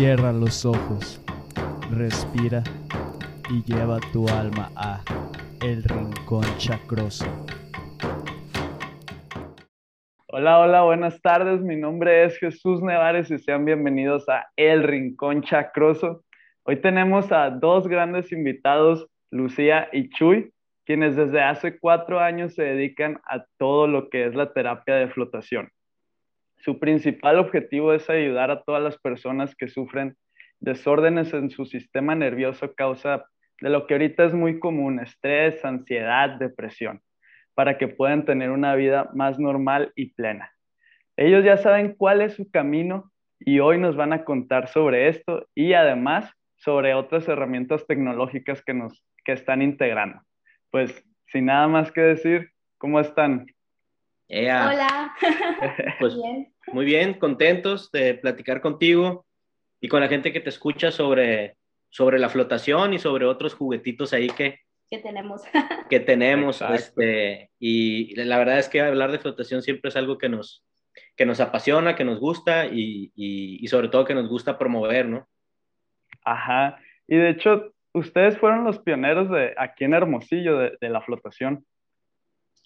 Cierra los ojos, respira y lleva tu alma a El Rincón Chacroso. Hola, hola, buenas tardes. Mi nombre es Jesús Nevares y sean bienvenidos a El Rincón Chacroso. Hoy tenemos a dos grandes invitados, Lucía y Chuy, quienes desde hace cuatro años se dedican a todo lo que es la terapia de flotación. Su principal objetivo es ayudar a todas las personas que sufren desórdenes en su sistema nervioso a causa de lo que ahorita es muy común, estrés, ansiedad, depresión, para que puedan tener una vida más normal y plena. Ellos ya saben cuál es su camino y hoy nos van a contar sobre esto y además sobre otras herramientas tecnológicas que nos que están integrando. Pues sin nada más que decir, ¿cómo están? Hola. Pues muy bien, contentos de platicar contigo y con la gente que te escucha sobre, sobre la flotación y sobre otros juguetitos ahí que, que tenemos. que tenemos. Este, y la verdad es que hablar de flotación siempre es algo que nos, que nos apasiona, que nos gusta y, y, sobre todo que nos gusta promover, ¿no? Ajá. Y de hecho, ustedes fueron los pioneros de aquí en Hermosillo de, de la flotación.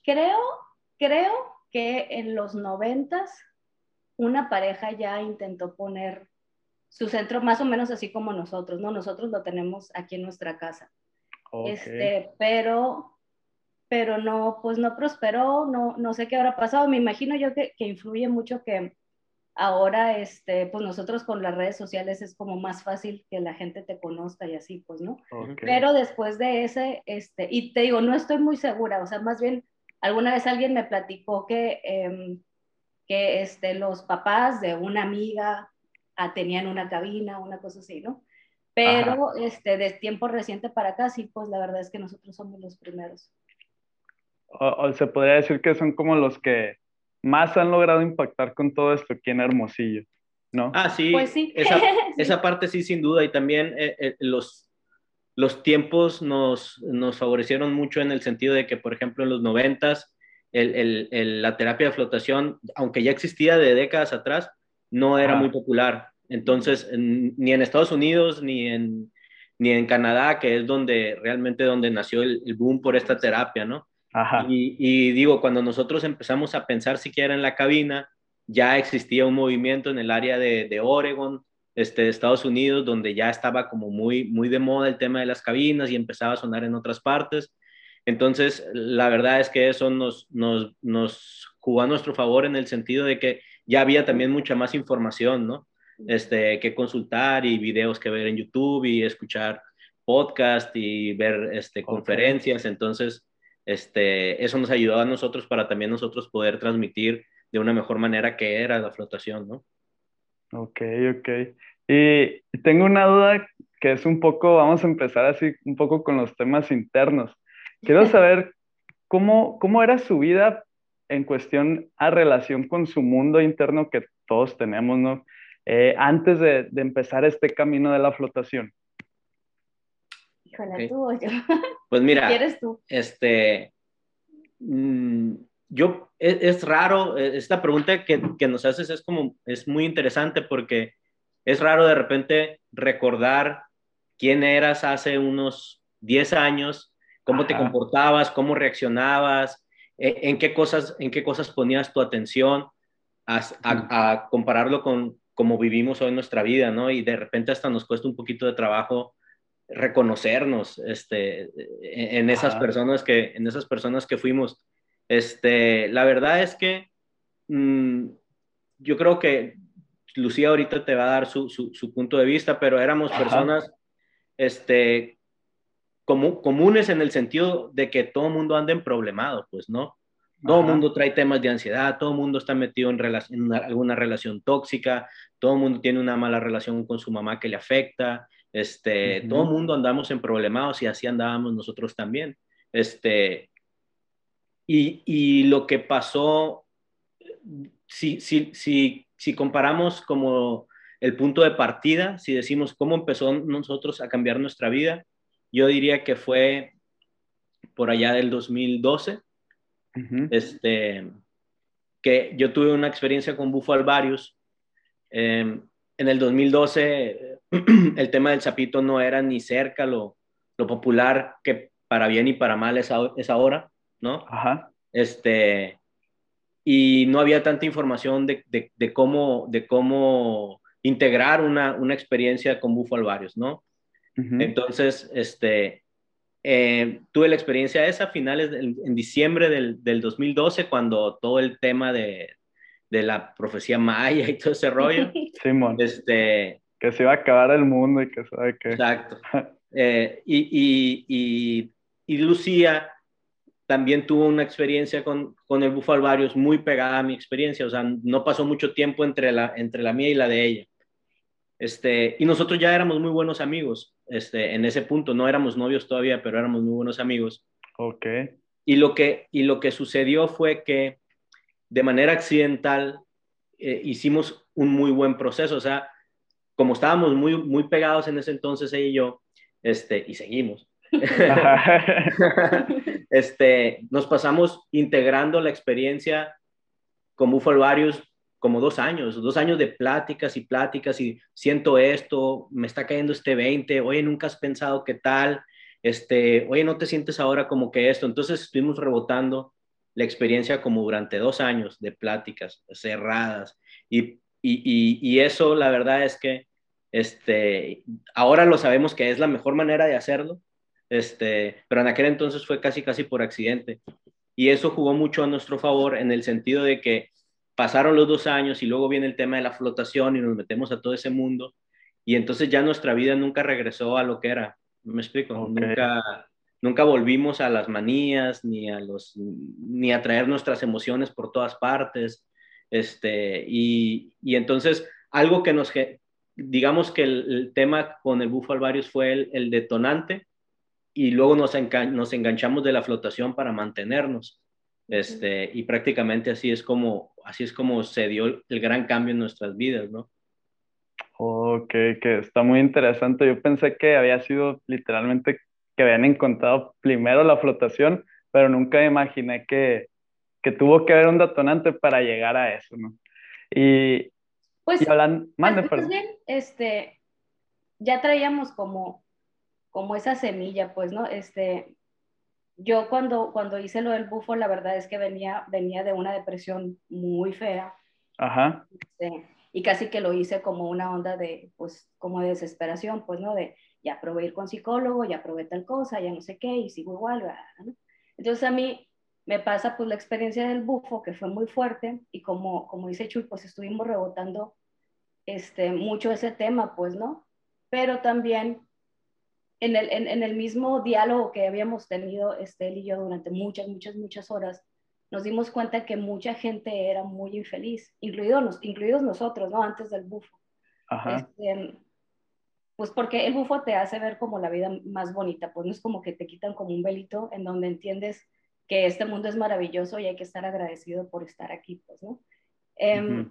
Creo, creo que en los noventas una pareja ya intentó poner su centro más o menos así como nosotros, ¿no? Nosotros lo tenemos aquí en nuestra casa. Este, pero, pero no, pues no prosperó, no, no sé qué habrá pasado. Me imagino yo que, que influye mucho que ahora, este, pues nosotros con las redes sociales es como más fácil que la gente te conozca y así, pues, ¿no? Pero después de ese, este, y te digo, no estoy muy segura, o sea, más bien Alguna vez alguien me platicó que, em, que este, los papás de una amiga ah, tenían una cabina, una cosa así, ¿no? Pero este, de tiempo reciente para acá, sí, pues la verdad es que nosotros somos los primeros. O, se podría decir que son como los que más han logrado impactar con todo esto aquí en Hermosillo, ¿no? Ah, sí. Pues sí. Esa, esa parte sí, sin duda. Y también eh, eh, los, los tiempos nos, nos favorecieron mucho en el sentido de que, por ejemplo, en los noventas, la terapia de flotación, aunque ya existía de décadas atrás, no era muy popular. Entonces, ni en Estados Unidos, ni en, ni en Canadá, que es donde realmente donde nació el, boom por esta terapia, ¿no? Y, digo, cuando nosotros empezamos a pensar siquiera en la cabina, ya existía un movimiento en el área de, de Oregon, este, de Estados Unidos, donde ya estaba como muy, muy de moda el tema de las cabinas y empezaba a sonar en otras partes. Entonces, la verdad es que eso nos, nos, nos jugó a nuestro favor en el sentido de que ya había también mucha más información, ¿no? Este, que consultar y videos que ver en YouTube y escuchar podcast y ver este, conferencias. Entonces, este, eso nos ayudó a nosotros para también nosotros poder transmitir de una mejor manera qué era la flotación, ¿no? Ok, ok. Y tengo una duda que es un poco, vamos a empezar así un poco con los temas internos. Quiero saber cómo, cómo era su vida en cuestión a relación con su mundo interno que todos tenemos, ¿no? Eh, antes de, de, empezar este camino de la flotación. Híjole, tú o yo. Pues mira, ¿Quieres tú? este, mm, yo, es, raro, e, esta pregunta que, que, nos haces es como, es muy interesante porque es raro de repente recordar quién eras hace unos 10 años, cómo te comportabas, cómo reaccionabas, e, en, qué cosas, en qué cosas ponías tu atención, a, a, compararlo con cómo vivimos hoy nuestra vida, ¿no? Y de repente hasta nos cuesta un poquito de trabajo reconocernos este, e, en esas personas que en esas personas que fuimos este, la verdad es que mm, yo creo que Lucía ahorita te va a dar su, punto de vista, pero éramos personas este, comunes en el sentido de que todo el mundo anda en problemado, pues, ¿no? Todo el mundo trae temas de ansiedad, todo el mundo está metido en, alguna relación tóxica, todo el mundo tiene una mala relación con su mamá que le afecta, este, todo el mundo andamos en problemados y así andábamos nosotros también. Este, y, lo que pasó, si, si, si, si comparamos como el punto de partida, si decimos cómo empezó nosotros a cambiar nuestra vida, yo diría que fue por allá del 2012, este, que yo tuve una experiencia con Bufo Alvarius, em, en el 2012 el tema del sapito no era ni cerca lo, lo popular que para bien y para mal es, es ahora, ¿no? Ajá. Este, y no había tanta información de, de, de cómo, de cómo integrar una, una experiencia con Bufo Alvarios, ¿no? Entonces, este, eh, tuve la experiencia esa a finales en diciembre del, del, 2012, cuando todo el tema de, de, la profecía maya y todo ese rollo. Simón. Este, que se iba a acabar el mundo y que sabe que. Exacto. Eh, y, y, y, y, Lucía también tuvo una experiencia con, con el Bufo Alvarios muy pegada a mi experiencia, o sea, no pasó mucho tiempo entre la, entre la mía y la de ella. Este, y nosotros ya éramos muy buenos amigos este, en ese punto, no éramos novios todavía, pero éramos muy buenos amigos. Ok. Y lo que, y lo que sucedió fue que de manera accidental eh, hicimos un muy buen proceso, o sea, como estábamos muy, muy pegados en ese entonces ella y yo, este, y seguimos. este, nos pasamos integrando la experiencia con Buffalo Varios como dos años, dos años de pláticas y pláticas y siento esto, me está cayendo este 20, oye, nunca has pensado qué tal, este, oye, no te sientes ahora como que esto. Entonces estuvimos rebotando la experiencia como durante dos años de pláticas cerradas y, eso la verdad es que este, ahora lo sabemos que es la mejor manera de hacerlo, este, pero en aquel entonces fue casi, casi por accidente. Y eso jugó mucho a nuestro favor en el sentido de que pasaron los dos años y luego viene el tema de la flotación y nos metemos a todo ese mundo y entonces ya nuestra vida nunca regresó a lo que era. ¿Me explico? Nunca, nunca volvimos a las manías ni a, los, ni a traer nuestras emociones por todas partes. Este, y, y entonces algo que nos, digamos que el, tema con el bufo alvarius fue el, el detonante y luego nos, nos enganchamos de la flotación para mantenernos. Este, y prácticamente así es como, así es como se dio el gran cambio en nuestras vidas, ¿no? Ok, que está muy interesante. Yo pensé que había sido literalmente que habían encontrado primero la flotación, pero nunca imaginé que, que tuvo que haber un detonante para llegar a eso, ¿no? Y, pues, y hablan, mande, pues, bien, este, ya traíamos como, como esa semilla, pues, ¿no? Este, yo cuando, cuando hice lo del bufo, la verdad es que venía, venía de una depresión muy fea. Ajá. Este, y casi que lo hice como una onda de, pues, como de desesperación, pues, ¿no? De, ya probé ir con psicólogo, ya probé tal cosa, ya no sé qué, y sigo igual, ¿no? Entonces a mí me pasa, pues, la experiencia del bufo, que fue muy fuerte, y como, como dice Chuy, pues, estuvimos rebotando este, mucho ese tema, pues, ¿no? Pero también en el, en, el, mismo diálogo que habíamos tenido Estel y yo durante muchas, muchas, muchas horas, nos dimos cuenta que mucha gente era muy infeliz, incluidos, incluidos nosotros, ¿no? Antes del bufo. Ajá. Este, pues porque el bufo te hace ver como la vida más bonita, pues no es como que te quitan como un velito en donde entiendes que este mundo es maravilloso y hay que estar agradecido por estar aquí, pues, ¿no? Eh,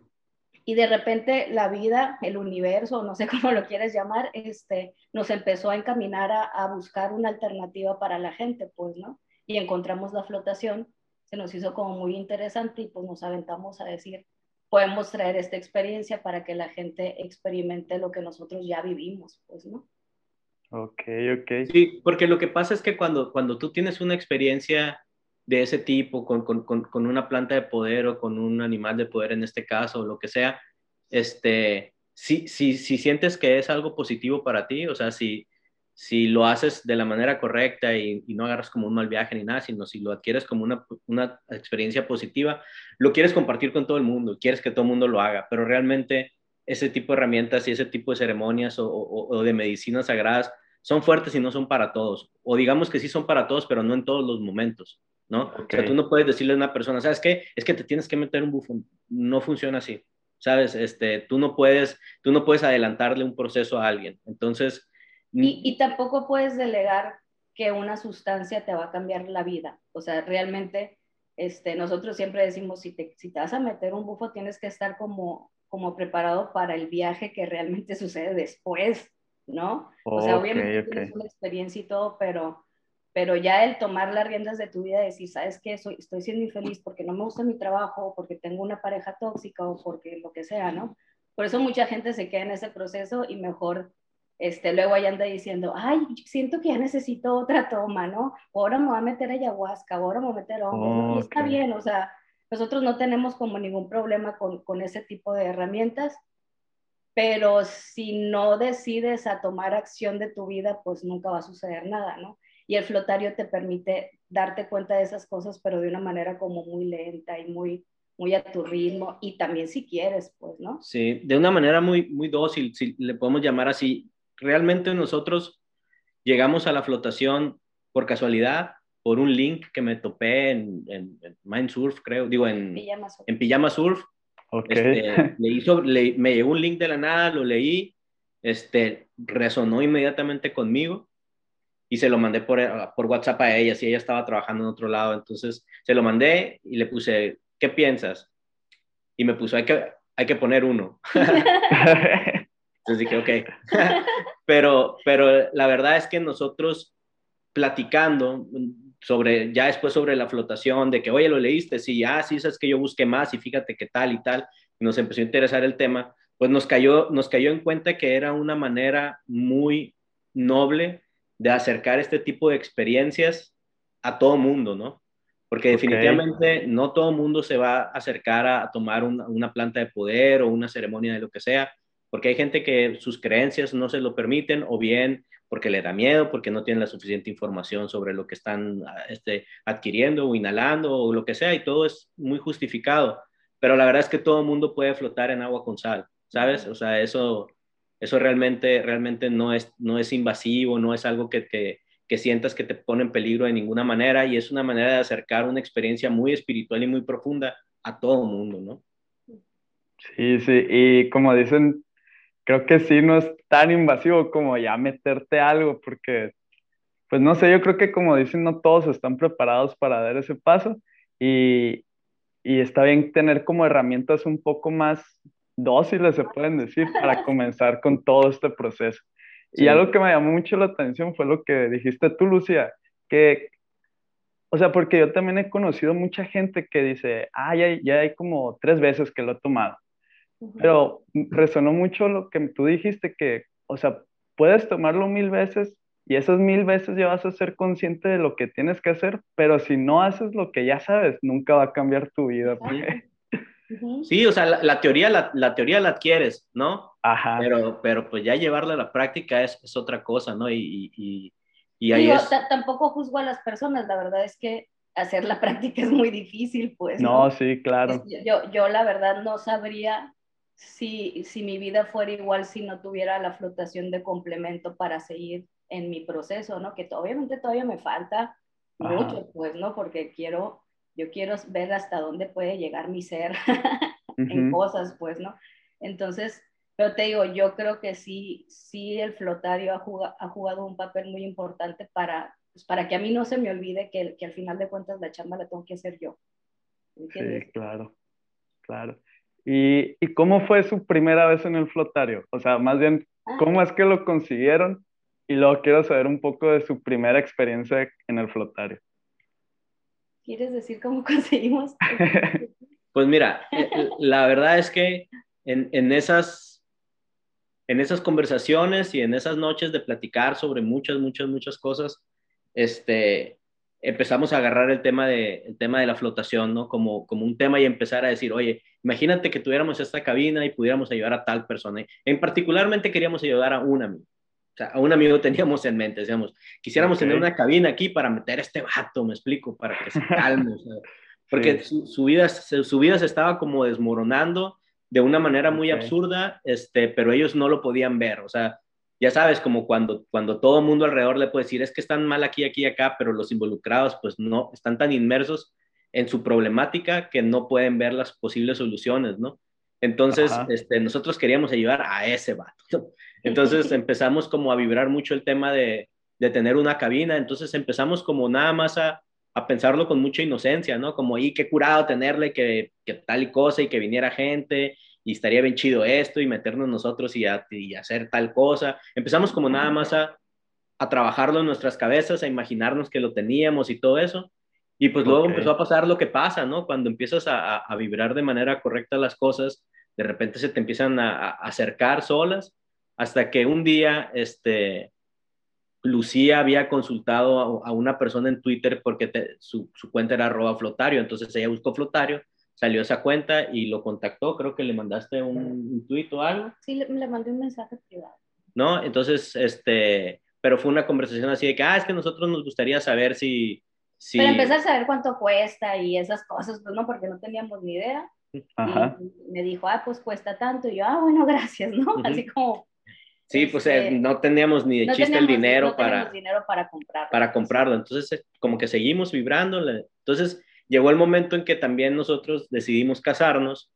y de repente la vida, el universo, no sé cómo lo quieres llamar, este, nos empezó a encaminar a, buscar una alternativa para la gente, pues, ¿no? Y encontramos la flotación, se nos hizo como muy interesante y pues nos aventamos a decir, podemos traer esta experiencia para que la gente experimente lo que nosotros ya vivimos, pues, ¿no? Ok, ok. Sí, porque lo que pasa es que cuando, cuando tú tienes una experiencia de ese tipo, con, con, con, una planta de poder o con un animal de poder en este caso, o lo que sea, este, si, si, si sientes que es algo positivo para ti, o sea, si, si lo haces de la manera correcta y, no agarras como un mal viaje ni nada, sino si lo adquieres como una, una, experiencia positiva, lo quieres compartir con todo el mundo, quieres que todo el mundo lo haga, pero realmente ese tipo de herramientas y ese tipo de ceremonias o, o de medicinas sagradas son fuertes y no son para todos, o digamos que sí son para todos, pero no en todos los momentos. ¿No? O sea, tú no puedes decirle a una persona, ¿sabes qué? Es que te tienes que meter un bufón. No funciona así, ¿sabes? Este, tú, no puedes, tú no puedes adelantarle un proceso a alguien. Entonces... Y, y tampoco puedes delegar que una sustancia te va a cambiar la vida. O sea, realmente este, nosotros siempre decimos, si te, si te vas a meter un bufo, tienes que estar como, como preparado para el viaje que realmente sucede después, ¿no? o sea, obviamente tienes una experiencia y todo, pero pero ya el tomar las riendas de tu vida decir, ¿sabes? Soy, estoy siendo infeliz porque no me gusta mi trabajo, porque tengo una pareja tóxica o porque lo que sea, ¿no? Por eso mucha gente se queda en ese proceso y mejor este, luego ahí anda diciendo, ay, siento que ya necesito otra toma, ¿no? Ahora me voy a meter ayahuasca, ahora me voy a meter hongos, y está bien, o sea, nosotros no tenemos como ningún problema con, con ese tipo de herramientas, pero si no decides a tomar acción de tu vida, pues nunca va a suceder nada, ¿no? Y el flotario te permite darte cuenta de esas cosas, pero de una manera como muy lenta y muy, muy a tu ritmo, y también si quieres, pues, ¿no? Sí, de una manera muy, muy dócil, si le podemos llamar así. Realmente nosotros llegamos a la flotación por casualidad, por un link que me topé en, en, Mindsurf, creo, digo, en Pijama Surf. En Pijama Surf. Este, le hizo, me llegó un link de la nada, lo leí, este, resonó inmediatamente conmigo y se lo mandé por, por WhatsApp a ella, si ella estaba trabajando en otro lado, entonces se lo mandé y le puse, ¿qué piensas? Y me puso, hay que, hay que poner uno. entonces dije, ok. pero, pero la verdad es que nosotros platicando, sobre, ya después sobre la flotación, de que, oye, lo leíste, sí, ah, sí, sabes que yo busqué más y fíjate qué tal y tal, nos empezó a interesar el tema, pues nos cayó, nos cayó en cuenta que era una manera muy noble de acercar este tipo de experiencias a todo mundo, ¿no? Porque definitivamente no todo mundo se va a acercar a, tomar una, una planta de poder o una ceremonia de lo que sea, porque hay gente que sus creencias no se lo permiten o bien porque le da miedo, porque no tienen la suficiente información sobre lo que están ah, este, adquiriendo o inhalando o lo que sea, y todo es muy justificado. Pero la verdad es que todo el mundo puede flotar en agua con sal, ¿sabes? O sea, eso, eso realmente, realmente no, es, no es invasivo, no es algo que, que, que sientas que te pone en peligro de ninguna manera, y es una manera de acercar una experiencia muy espiritual y muy profunda a todo mundo, ¿no? Sí, sí, y como dicen creo que sí no es tan invasivo como ya meterte algo, porque, pues no sé, yo creo que como dicen, no todos están preparados para dar ese paso y, y está bien tener como herramientas un poco más dóciles, se pueden decir, para comenzar con todo este proceso. Y algo que me llamó mucho la atención fue lo que dijiste tú, Lucía, que, o sea, porque yo también he conocido mucha gente que dice, ah, ya, ya hay como tres veces que lo he tomado. Pero resonó mucho lo que tú dijiste, que, o sea, puedes tomarlo mil veces y esas mil veces ya vas a ser consciente de lo que tienes que hacer, pero si no haces lo que ya sabes, nunca va a cambiar tu vida. Sí, o sea, la, teoría, la, teoría la adquieres, ¿no? Ajá. Pero, pero pues ya llevarla a la práctica es, es otra cosa, ¿no? Y, y, y ahí es... Tampoco juzgo a las personas, la verdad es que hacer la práctica es muy difícil, pues. No, sí, claro. Yo, yo la verdad no sabría si, si mi vida fuera igual si no tuviera la flotación de complemento para seguir en mi proceso, ¿no? Que obviamente todavía me falta mucho, pues, ¿no? Porque quiero, yo quiero ver hasta dónde puede llegar mi ser en cosas, pues, ¿no? Entonces, pero te digo, yo creo que sí, sí el flotario ha, jugado, ha jugado un papel muy importante para, pues, para que a mí no se me olvide que, que al final de cuentas la chamba la tengo que hacer yo. Sí, claro, claro. ¿Y, ¿Y, cómo fue su primera vez en el flotario? O sea, más bien, ah. ¿cómo es que lo consiguieron? Y luego quiero saber un poco de su primera experiencia en el flotario. ¿Quieres decir cómo conseguimos? pues mira, eh, eh, la verdad es que en, en, esas, en esas conversaciones y en esas noches de platicar sobre muchas, muchas, muchas cosas, este, empezamos a agarrar el tema de, el tema de la flotación, ¿no? Como, como un tema y empezar a decir, oye, imagínate que tuviéramos esta cabina y pudiéramos ayudar a tal persona. En particularmente queríamos ayudar a un amigo. O sea, a un amigo teníamos en mente, decíamos, quisiéramos tener una cabina aquí para meter a este vato, me explico, para que se calme. porque su, vida, su vida se estaba como desmoronando de una manera muy absurda, este, pero ellos no lo podían ver. O sea, ya sabes, como cuando, cuando todo el mundo alrededor le puede decir, es que están mal aquí, aquí, acá, pero los involucrados pues no, están tan inmersos en su problemática que no pueden ver las posibles soluciones, ¿no? Entonces, este, nosotros queríamos ayudar a ese vato. Entonces empezamos como a vibrar mucho el tema de, de tener una cabina, entonces empezamos como nada más a, a pensarlo con mucha inocencia, ¿no? Como, y qué curado tenerle que, que tal y cosa y que viniera gente y estaría bien chido esto y meternos nosotros y, hacer tal cosa. Empezamos como nada más a, trabajarlo en nuestras cabezas, a imaginarnos que lo teníamos y todo eso. Y pues luego empezó a pasar lo que pasa, ¿no? Cuando empiezas a, vibrar de manera correcta las cosas, de repente se te empiezan a, acercar solas, hasta que un día, este, Lucía había consultado a, una persona en Twitter porque su, cuenta era arroba flotario, entonces ella buscó flotario, salió esa cuenta y lo contactó, creo que le mandaste un, un tweet o algo. Sí, le, le, mandé un mensaje privado. ¿No? Entonces, este, pero fue una conversación así de que, ah, es que nosotros nos gustaría saber si... si... Pero empezar a saber cuánto cuesta y esas cosas, pues no, porque no teníamos ni idea. Ajá. Y me dijo, ah, pues cuesta tanto. Y yo, ah, bueno, gracias, ¿no? Así como Sí, pues eh, este, no teníamos ni de chiste el dinero no para, dinero para comprarlo. Para comprarlo. Entonces, eh, como que seguimos vibrando. Entonces, llegó el momento en que también nosotros decidimos casarnos.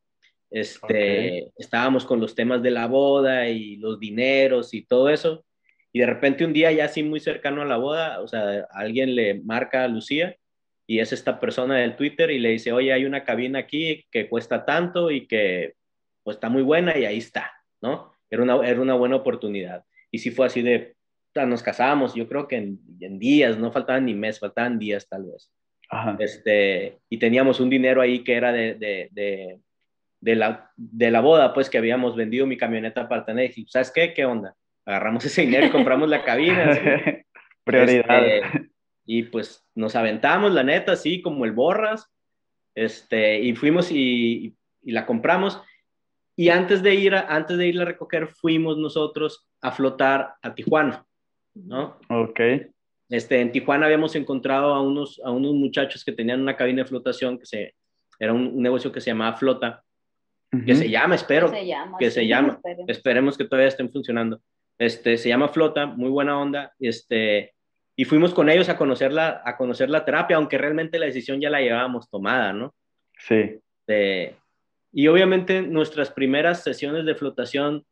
Este, Estábamos con los temas de la boda y los dineros y todo eso. Y de repente un día ya así muy cercano a la boda, o sea, alguien le marca a Lucía y es esta persona del Twitter y le dice, oye, hay una cabina aquí que cuesta tanto y que pues está muy buena y ahí está, ¿no? Era una, era una buena oportunidad. Y sí fue así de, nos casamos, yo creo que en, días, no faltaban ni meses, faltaban días tal vez. Este, y teníamos un dinero ahí que era de, de, de, la, de la boda, pues que habíamos vendido mi camioneta para tener. Y, ¿sabes qué? ¿Qué onda? Agarramos ese dinero y compramos la cabina. Prioridad. Este, y pues nos aventamos, la neta, así como el borras. Este, y fuimos y, y la compramos. Y antes de ir a, antes de ir a recoger, fuimos nosotros a flotar a Tijuana, ¿no? Ok. Este, en Tijuana habíamos encontrado a unos, a unos muchachos que tenían una cabina de flotación, que se, era un, negocio que se llamaba Flota, que se llama, espero, que se llama, que se llama. esperemos que todavía estén funcionando. Este, se llama Flota, muy buena onda, este, y fuimos con ellos a conocer la, a conocer la terapia, aunque realmente la decisión ya la llevábamos tomada, ¿no? Sí. De, y obviamente nuestras primeras sesiones de flotación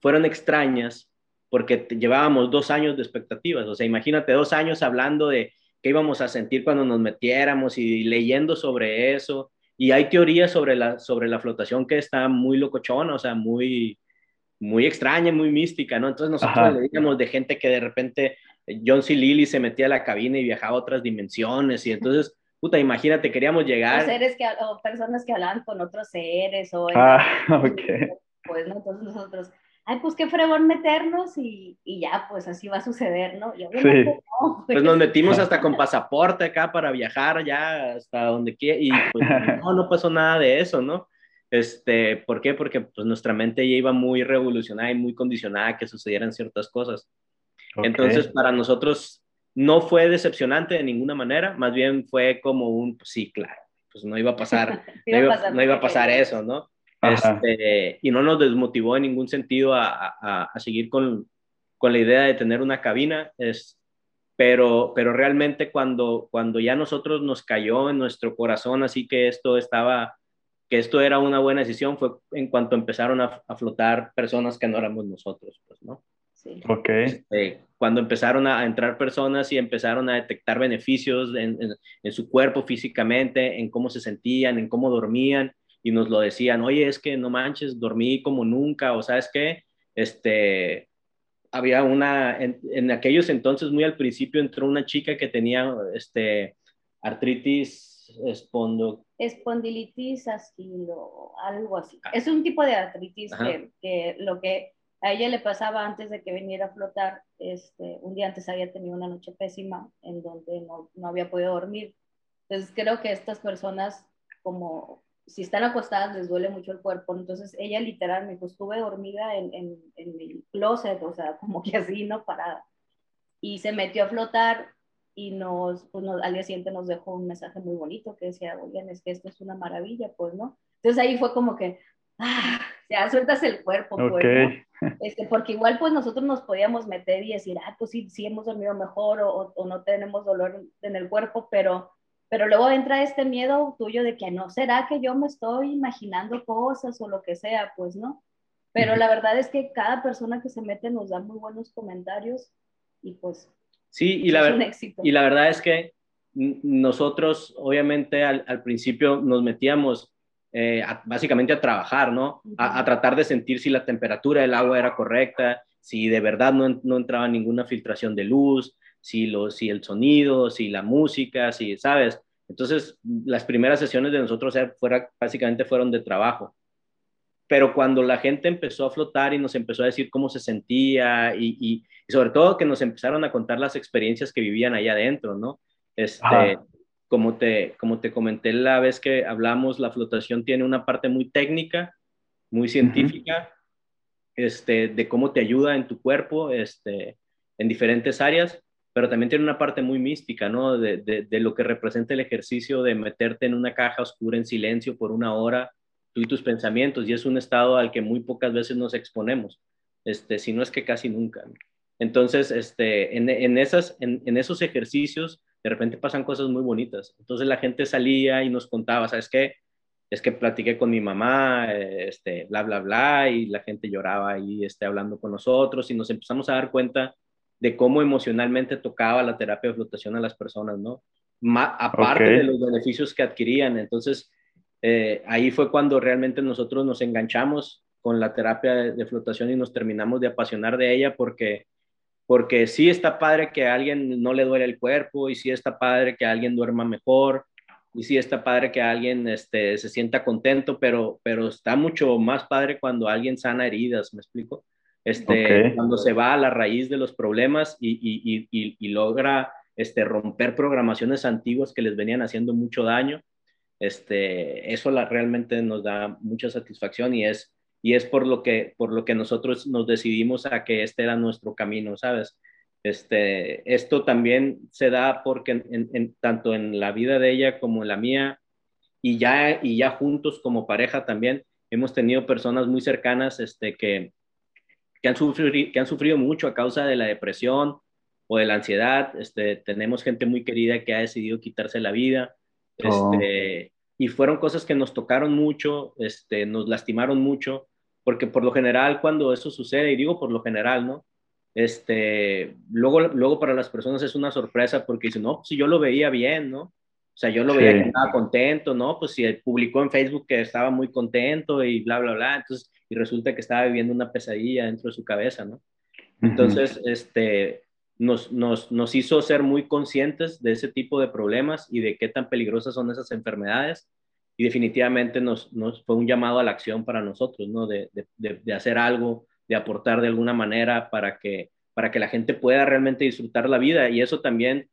fueron extrañas porque llevábamos dos años de expectativas. O sea, imagínate dos años hablando de qué íbamos a sentir cuando nos metiéramos y leyendo sobre eso. Y hay teorías sobre la, sobre la flotación que está muy locochona, o sea, muy, muy extraña, muy mística, ¿no? Entonces nosotros leíamos de gente que de repente John C. Lilly se metía a la cabina y viajaba a otras dimensiones y entonces puta, imagínate, queríamos llegar. O, seres que, o personas que hablaban con otros seres, o. Ah, ok. Pues, ¿no? Entonces nosotros, ay, pues qué fregón meternos y, y ya, pues así va a suceder, ¿no? sí. pues, pues nos metimos hasta con pasaporte acá para viajar ya hasta donde quiera y pues no, no pasó nada de eso, ¿no? Este, ¿Por qué? Porque pues nuestra mente ya iba muy revolucionada y muy condicionada a que sucedieran ciertas cosas. Entonces, para nosotros no fue decepcionante de ninguna manera, más bien fue como un, pues sí, claro, pues no iba a pasar, no, iba, a pasar eso, ¿no? Este, y no nos desmotivó en ningún sentido a, seguir con, la idea de tener una cabina, es, pero, pero realmente cuando, cuando ya nosotros nos cayó en nuestro corazón, así que esto estaba, que esto era una buena decisión, fue en cuanto empezaron a, a flotar personas que no éramos nosotros, pues, ¿no? Ok. Este, cuando empezaron a entrar personas y empezaron a detectar beneficios en, su cuerpo físicamente, en cómo se sentían, en cómo dormían, y nos lo decían, oye, es que no manches, dormí como nunca, o sabes qué, este, había una, en, aquellos entonces, muy al principio, entró una chica que tenía, este, artritis espondo... Espondilitis asquilo, algo así. Ah. Es un tipo de artritis que, que, lo que a ella le pasaba antes de que viniera a flotar, este, un día antes había tenido una noche pésima en donde no, no había podido dormir. Entonces creo que estas personas, como si están acostadas, les duele mucho el cuerpo. Entonces ella literal me dijo, estuve dormida en, en, el closet, o sea, como que así, ¿no? Parada. Y se metió a flotar y nos, pues al día siguiente nos dejó un mensaje muy bonito que decía, oigan, es que esto es una maravilla, pues, ¿no? Entonces ahí fue como que, ah, ya sueltas el cuerpo, pues, este, porque igual pues nosotros nos podíamos meter y decir, ah, pues sí, sí hemos dormido mejor o, o, no tenemos dolor en el cuerpo, pero, pero luego entra este miedo tuyo de que no será que yo me estoy imaginando cosas o lo que sea, pues no. Pero la verdad es que cada persona que se mete nos da muy buenos comentarios y pues sí, y la, y la verdad es que nosotros obviamente al, al principio nos metíamos eh, básicamente a trabajar, ¿no? A, tratar de sentir si la temperatura del agua era correcta, si de verdad no, no entraba ninguna filtración de luz, si, lo, si el sonido, si la música, si, ¿sabes? Entonces, las primeras sesiones de nosotros fuera, básicamente fueron de trabajo. pero cuando la gente empezó a flotar y nos empezó a decir cómo se sentía y, y, sobre todo que nos empezaron a contar las experiencias que vivían allá adentro, ¿no? Este, como te, como te comenté la vez que hablamos, la flotación tiene una parte muy técnica, muy científica, este, de cómo te ayuda en tu cuerpo, este, en diferentes áreas, pero también tiene una parte muy mística, ¿no? De, de, lo que representa el ejercicio de meterte en una caja oscura en silencio por una hora, tú y tus pensamientos, y es un estado al que muy pocas veces nos exponemos, este, si no es que casi nunca. Entonces, este, en, en esas, en, en, esos ejercicios, de repente pasan cosas muy bonitas. Entonces la gente salía y nos contaba, ¿sabes qué? Es que platiqué con mi mamá, este, bla, bla, bla, y la gente lloraba ahí, este, hablando con nosotros, y nos empezamos a dar cuenta de cómo emocionalmente tocaba la terapia de flotación a las personas, ¿no? aparte de los beneficios que adquirían. Entonces, eh, ahí fue cuando realmente nosotros nos enganchamos con la terapia de, flotación y nos terminamos de apasionar de ella porque, porque sí está padre que a alguien no le duele el cuerpo y sí está padre que alguien duerma mejor y sí está padre que alguien este, se sienta contento, pero, pero está mucho más padre cuando alguien sana heridas, ¿me explico? este, cuando se va a la raíz de los problemas y, y, y, y, logra este, romper programaciones antiguas que les venían haciendo mucho daño, este, eso la, realmente nos da mucha satisfacción y es, y es por, lo que, por lo que nosotros nos decidimos a que este era nuestro camino, ¿sabes? Este, esto también se da porque en, en, tanto en la vida de ella como en la mía y ya, y ya juntos como pareja también hemos tenido personas muy cercanas este, que, que han, sufrido, que han sufrido mucho a causa de la depresión o de la ansiedad. Este, tenemos gente muy querida que ha decidido quitarse la vida. Oh. Este, y fueron cosas que nos tocaron mucho, este, nos lastimaron mucho, porque por lo general cuando eso sucede, y digo por lo general, ¿no? Este, luego, luego para las personas es una sorpresa porque dicen, no, pues si yo lo veía bien, ¿no? O sea, yo lo veía que estaba contento, ¿no? Pues si publicó en Facebook que estaba muy contento y bla, bla, bla. Entonces, y resulta que estaba viviendo una pesadilla dentro de su cabeza, ¿no? Entonces, este, nos, nos, nos, hizo ser muy conscientes de ese tipo de problemas y de qué tan peligrosas son esas enfermedades. Y definitivamente nos, nos fue un llamado a la acción para nosotros, ¿no? De, de, de, hacer algo, de aportar de alguna manera para que, para que la gente pueda realmente disfrutar la vida. Y eso también,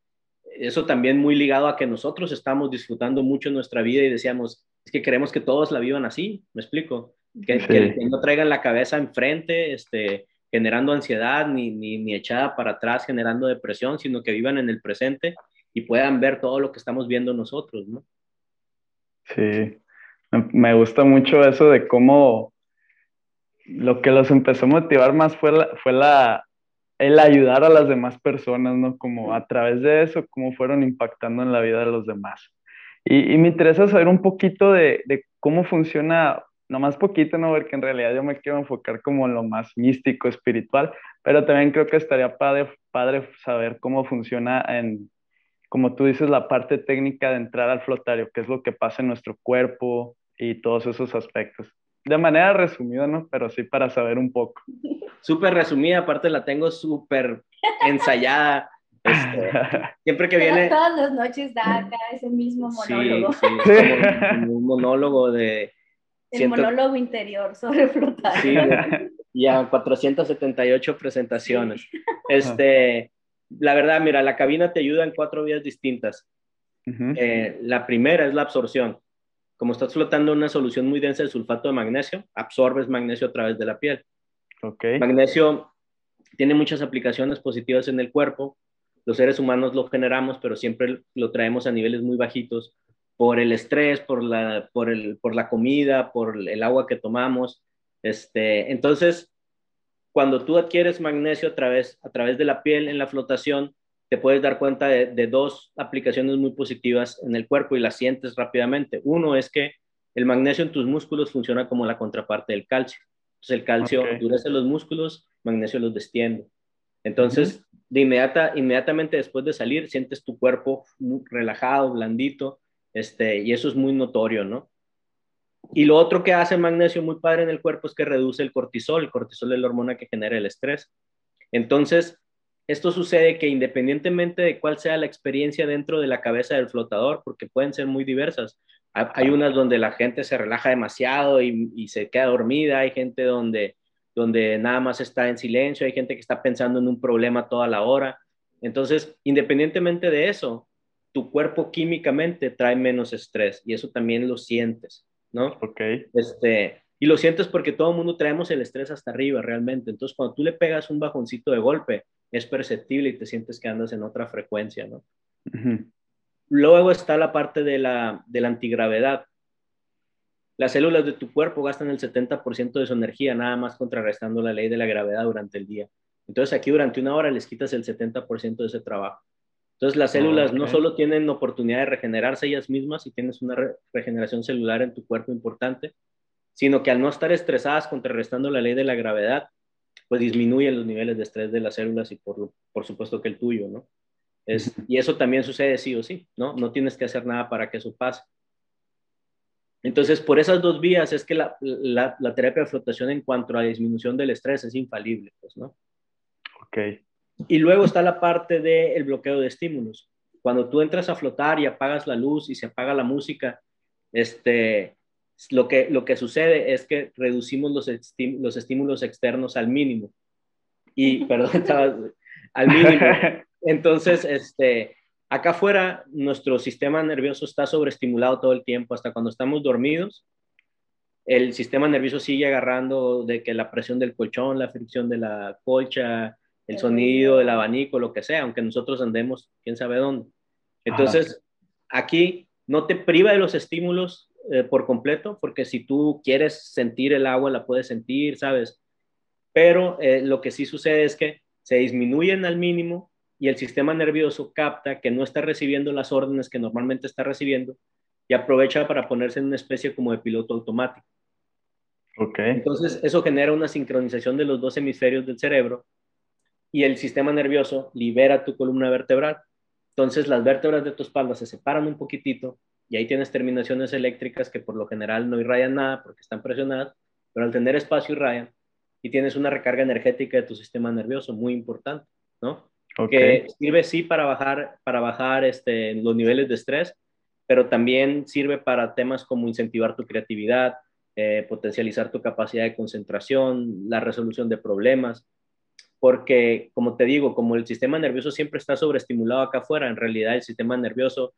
eso también muy ligado a que nosotros estamos disfrutando mucho nuestra vida y decíamos, es que queremos que todos la vivan así, ¿me explico? que, no traigan la cabeza enfrente, este, generando ansiedad ni, ni, ni, echada para atrás, generando depresión, sino que vivan en el presente y puedan ver todo lo que estamos viendo nosotros, ¿no? Sí, me gusta mucho eso de cómo lo que los empezó a motivar más fue, la, fue la, el ayudar a las demás personas, ¿no? Como a través de eso, cómo fueron impactando en la vida de los demás. Y, y me interesa saber un poquito de, de cómo funciona más poquito, ¿no? Porque en realidad yo me quiero enfocar como en lo más místico, espiritual, pero también creo que estaría padre, padre saber cómo funciona en, como tú dices, la parte técnica de entrar al flotario, qué es lo que pasa en nuestro cuerpo y todos esos aspectos. De manera resumida, ¿no? Pero sí para saber un poco. Súper resumida, aparte la tengo súper ensayada. Este, siempre que viene... Todas las noches da acá ese mismo monólogo. Sí, sí, como un monólogo de el monólogo interior sobre flotar. Sí, ya 478 presentaciones. Este, la verdad, mira, la cabina te ayuda en cuatro vías distintas. Eh, la primera es la absorción. Como estás flotando en una solución muy densa de sulfato de magnesio, absorbes magnesio a través de la piel. Okay. Magnesio tiene muchas aplicaciones positivas en el cuerpo. Los seres humanos lo generamos, pero siempre lo traemos a niveles muy bajitos por el estrés, por la, por, el, por la comida, por el agua que tomamos. Este, entonces, cuando tú adquieres magnesio a través, a través de la piel en la flotación, te puedes dar cuenta de, de, dos aplicaciones muy positivas en el cuerpo y las sientes rápidamente. Uno es que el magnesio en tus músculos funciona como la contraparte del calcio. Entonces el calcio endurece los músculos, magnesio los destiende. Entonces, de inmediata, inmediatamente después de salir, sientes tu cuerpo muy relajado, blandito, este, y eso es muy notorio, ¿no? Y lo otro que hace el magnesio muy padre en el cuerpo es que reduce el cortisol. El cortisol es la hormona que genera el estrés. Entonces, esto sucede que independientemente de cuál sea la experiencia dentro de la cabeza del flotador, porque pueden ser muy diversas, Hay unas donde la gente se relaja demasiado y, se queda dormida, hay gente donde, donde nada más está en silencio, hay gente que está pensando en un problema toda la hora. Entonces, independientemente de eso, tu cuerpo químicamente trae menos estrés y eso también lo sientes, ¿no? Ok. Este, y lo sientes porque todo el mundo traemos el estrés hasta arriba realmente. Entonces, cuando tú le pegas un bajoncito de golpe, es perceptible y te sientes que andas en otra frecuencia, ¿no? Luego está la parte de la, de la antigravedad. Las células de tu cuerpo gastan el 70% de su energía, nada más contrarrestando la ley de la gravedad durante el día. Entonces aquí durante una hora les quitas el 70% de ese trabajo. Entonces las células no solo tienen oportunidad de regenerarse ellas mismas y tienes una regeneración celular en tu cuerpo importante, sino que al no estar estresadas contrarrestando la ley de la gravedad, pues disminuyen los niveles de estrés de las células y por, por supuesto que el tuyo, ¿no? y eso también sucede sí o sí, ¿no? No tienes que hacer nada para que eso pase. Entonces, por esas dos vías es que la, terapia de flotación en cuanto a disminución del estrés es infalible, pues, ¿no? Ok. Y luego está la parte del bloqueo de estímulos. Cuando tú entras a flotar y apagas la luz y se apaga la música, este, lo, que, lo que sucede es que reducimos los, los estímulos externos al mínimo. Y, perdón, al mínimo. Entonces, este, acá afuera, nuestro sistema nervioso está sobreestimulado todo el tiempo, hasta cuando estamos dormidos. El sistema nervioso sigue agarrando de que la presión del colchón, la fricción de la colcha, el sonido del abanico, lo que sea, aunque nosotros andemos quién sabe dónde. Entonces, aquí no te priva de los estímulos eh, por completo, porque si tú quieres sentir el agua, la puedes sentir, ¿sabes? Pero eh, lo que sí sucede es que se disminuyen al mínimo y el sistema nervioso capta que no está recibiendo las órdenes que normalmente está recibiendo y aprovecha para ponerse en una especie como de piloto automático. Okay. Entonces, eso genera una sincronización de los dos hemisferios del cerebro y el sistema nervioso libera tu columna vertebral. Entonces, las vértebras de tu espalda se separan un poquitito y ahí tienes terminaciones eléctricas que por lo general no irradian nada porque están presionadas, pero al tener espacio irradian y tienes una recarga energética de tu sistema nervioso muy importante, ¿no? que sirve sí para bajar, para bajar este, los niveles de estrés, pero también sirve para temas como incentivar tu creatividad, eh, potencializar tu capacidad de concentración, la resolución de problemas, porque como te digo, como el sistema nervioso siempre está sobreestimulado acá afuera, en realidad el sistema nervioso,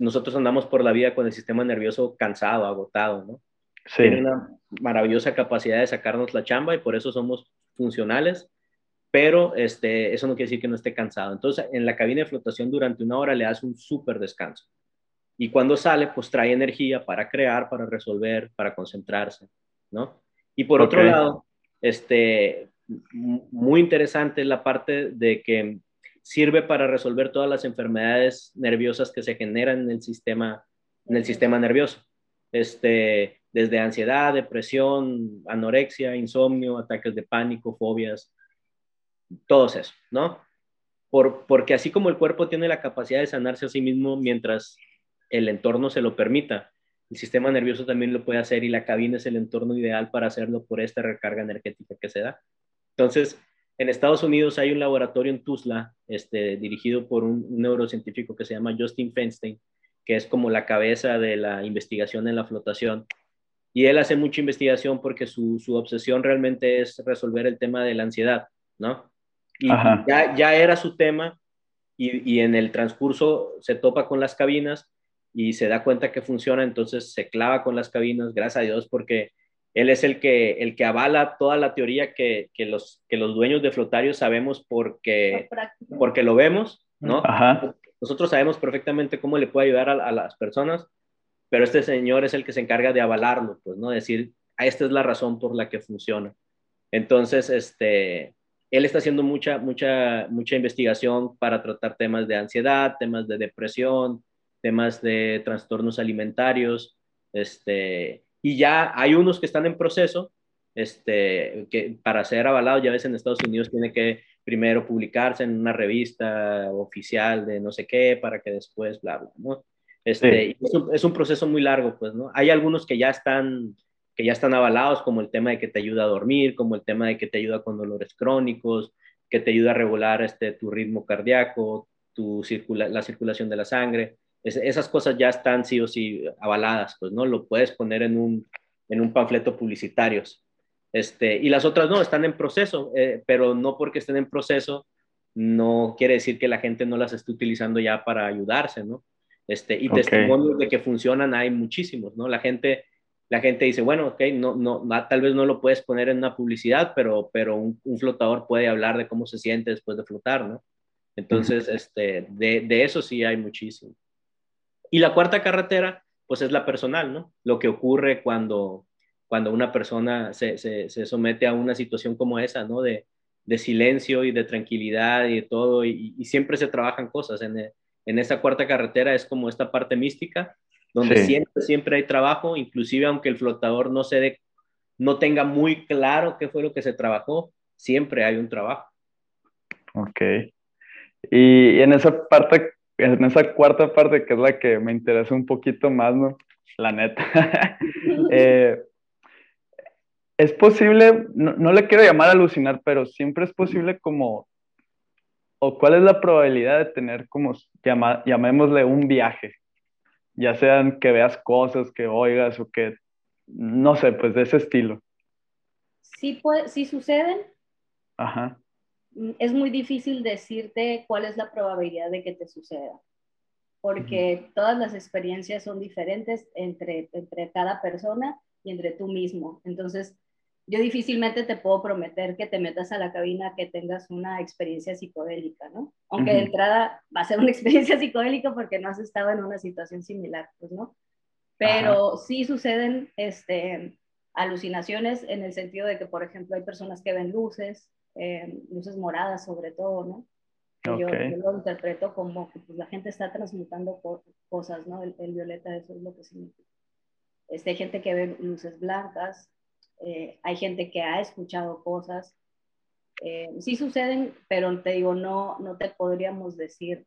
nosotros andamos por la vida con el sistema nervioso cansado, agotado, ¿no? Sí. Tiene una maravillosa capacidad de sacarnos la chamba y por eso somos funcionales pero este, eso no quiere decir que no esté cansado. Entonces, en la cabina de flotación durante una hora le das un súper descanso. Y cuando sale, pues trae energía para crear, para resolver, para concentrarse, ¿no? Y por otro lado, este, muy interesante la parte de que sirve para resolver todas las enfermedades nerviosas que se generan en el sistema, en el sistema nervioso. Este, desde ansiedad, depresión, anorexia, insomnio, ataques de pánico, fobias, todos eso, ¿no? Por, porque así como el cuerpo tiene la capacidad de sanarse a sí mismo mientras el entorno se lo permita, el sistema nervioso también lo puede hacer y la cabina es el entorno ideal para hacerlo por esta recarga energética que se da. Entonces, en Estados Unidos hay un laboratorio en Tuzla, este, dirigido por un, neurocientífico que se llama Justin Feinstein, que es como la cabeza de la investigación en la flotación. Y él hace mucha investigación porque su, su obsesión realmente es resolver el tema de la ansiedad, ¿no? y ya, ya, era su tema y, y, en el transcurso se topa con las cabinas y se da cuenta que funciona, entonces se clava con las cabinas, gracias a Dios, porque él es el que, el que avala toda la teoría que, que los, que los dueños de flotarios sabemos porque, porque lo vemos, ¿no? Nosotros sabemos perfectamente cómo le puede ayudar a, a, las personas, pero este señor es el que se encarga de avalarlo, pues, ¿no? Decir, ah, esta es la razón por la que funciona. Entonces, este, él está haciendo mucha, mucha, mucha investigación para tratar temas de ansiedad, temas de depresión, temas de trastornos alimentarios, este, y ya hay unos que están en proceso, este, que para ser avalados, ya ves, en Estados Unidos tiene que primero publicarse en una revista oficial de no sé qué, para que después, bla, bla, ¿no? Este, es, un, es un proceso muy largo, pues, ¿no? Hay algunos que ya están que ya están avalados, como el tema de que te ayuda a dormir, como el tema de que te ayuda con dolores crónicos, que te ayuda a regular este, tu ritmo cardíaco, tu la circulación de la sangre. Esas cosas ya están sí o sí avaladas, pues, ¿no? Lo puedes poner en un, en un panfleto publicitario. Este, y las otras no, están en proceso, eh, pero no porque estén en proceso, no quiere decir que la gente no las esté utilizando ya para ayudarse, ¿no? Este, y testimonios de que funcionan hay muchísimos, ¿no? La gente, la gente dice, bueno, ok, no, no, tal vez no lo puedes poner en una publicidad, pero, pero un, flotador puede hablar de cómo se siente después de flotar, ¿no? Entonces, este, de, de eso sí hay muchísimo. Y la cuarta carretera, pues es la personal, ¿no? Lo que ocurre cuando, cuando una persona se, se, se somete a una situación como esa, ¿no? De, de silencio y de tranquilidad y de todo, y, siempre se trabajan cosas. En, en esa cuarta carretera es como esta parte mística, donde siempre, siempre hay trabajo, inclusive aunque el flotador no, se de, no tenga muy claro qué fue lo que se trabajó, siempre hay un trabajo. Ok. Y en esa parte en esa cuarta parte, que es la que me interesa un poquito más, ¿no? La neta. Eh, es posible, no, le quiero llamar alucinar, pero siempre es posible como, o cuál es la probabilidad de tener como, llama, llamémosle un viaje, ya sean que veas cosas, que oigas o que, no sé, pues de ese estilo. Sí, puede, sí suceden. Ajá. Mm, es muy difícil decirte cuál es la probabilidad de que te suceda, porque todas las experiencias son diferentes entre, entre cada persona y entre tú mismo. Entonces, yo difícilmente te puedo prometer que te metas a la cabina que tengas una experiencia psicodélica, ¿no? Aunque de entrada va a ser una experiencia psicodélica porque no has estado en una situación similar, pues, ¿no? Pero sí suceden este, alucinaciones en el sentido de que, por ejemplo, hay personas que ven luces, eh, luces moradas sobre todo, ¿no? Yo, lo interpreto como que pues, la gente está transmutando cosas, ¿no? El, violeta, eso es lo que significa. Este, hay gente que ve luces blancas, eh, hay gente que ha escuchado cosas. Eh, sí suceden, pero te digo, no, no te podríamos decir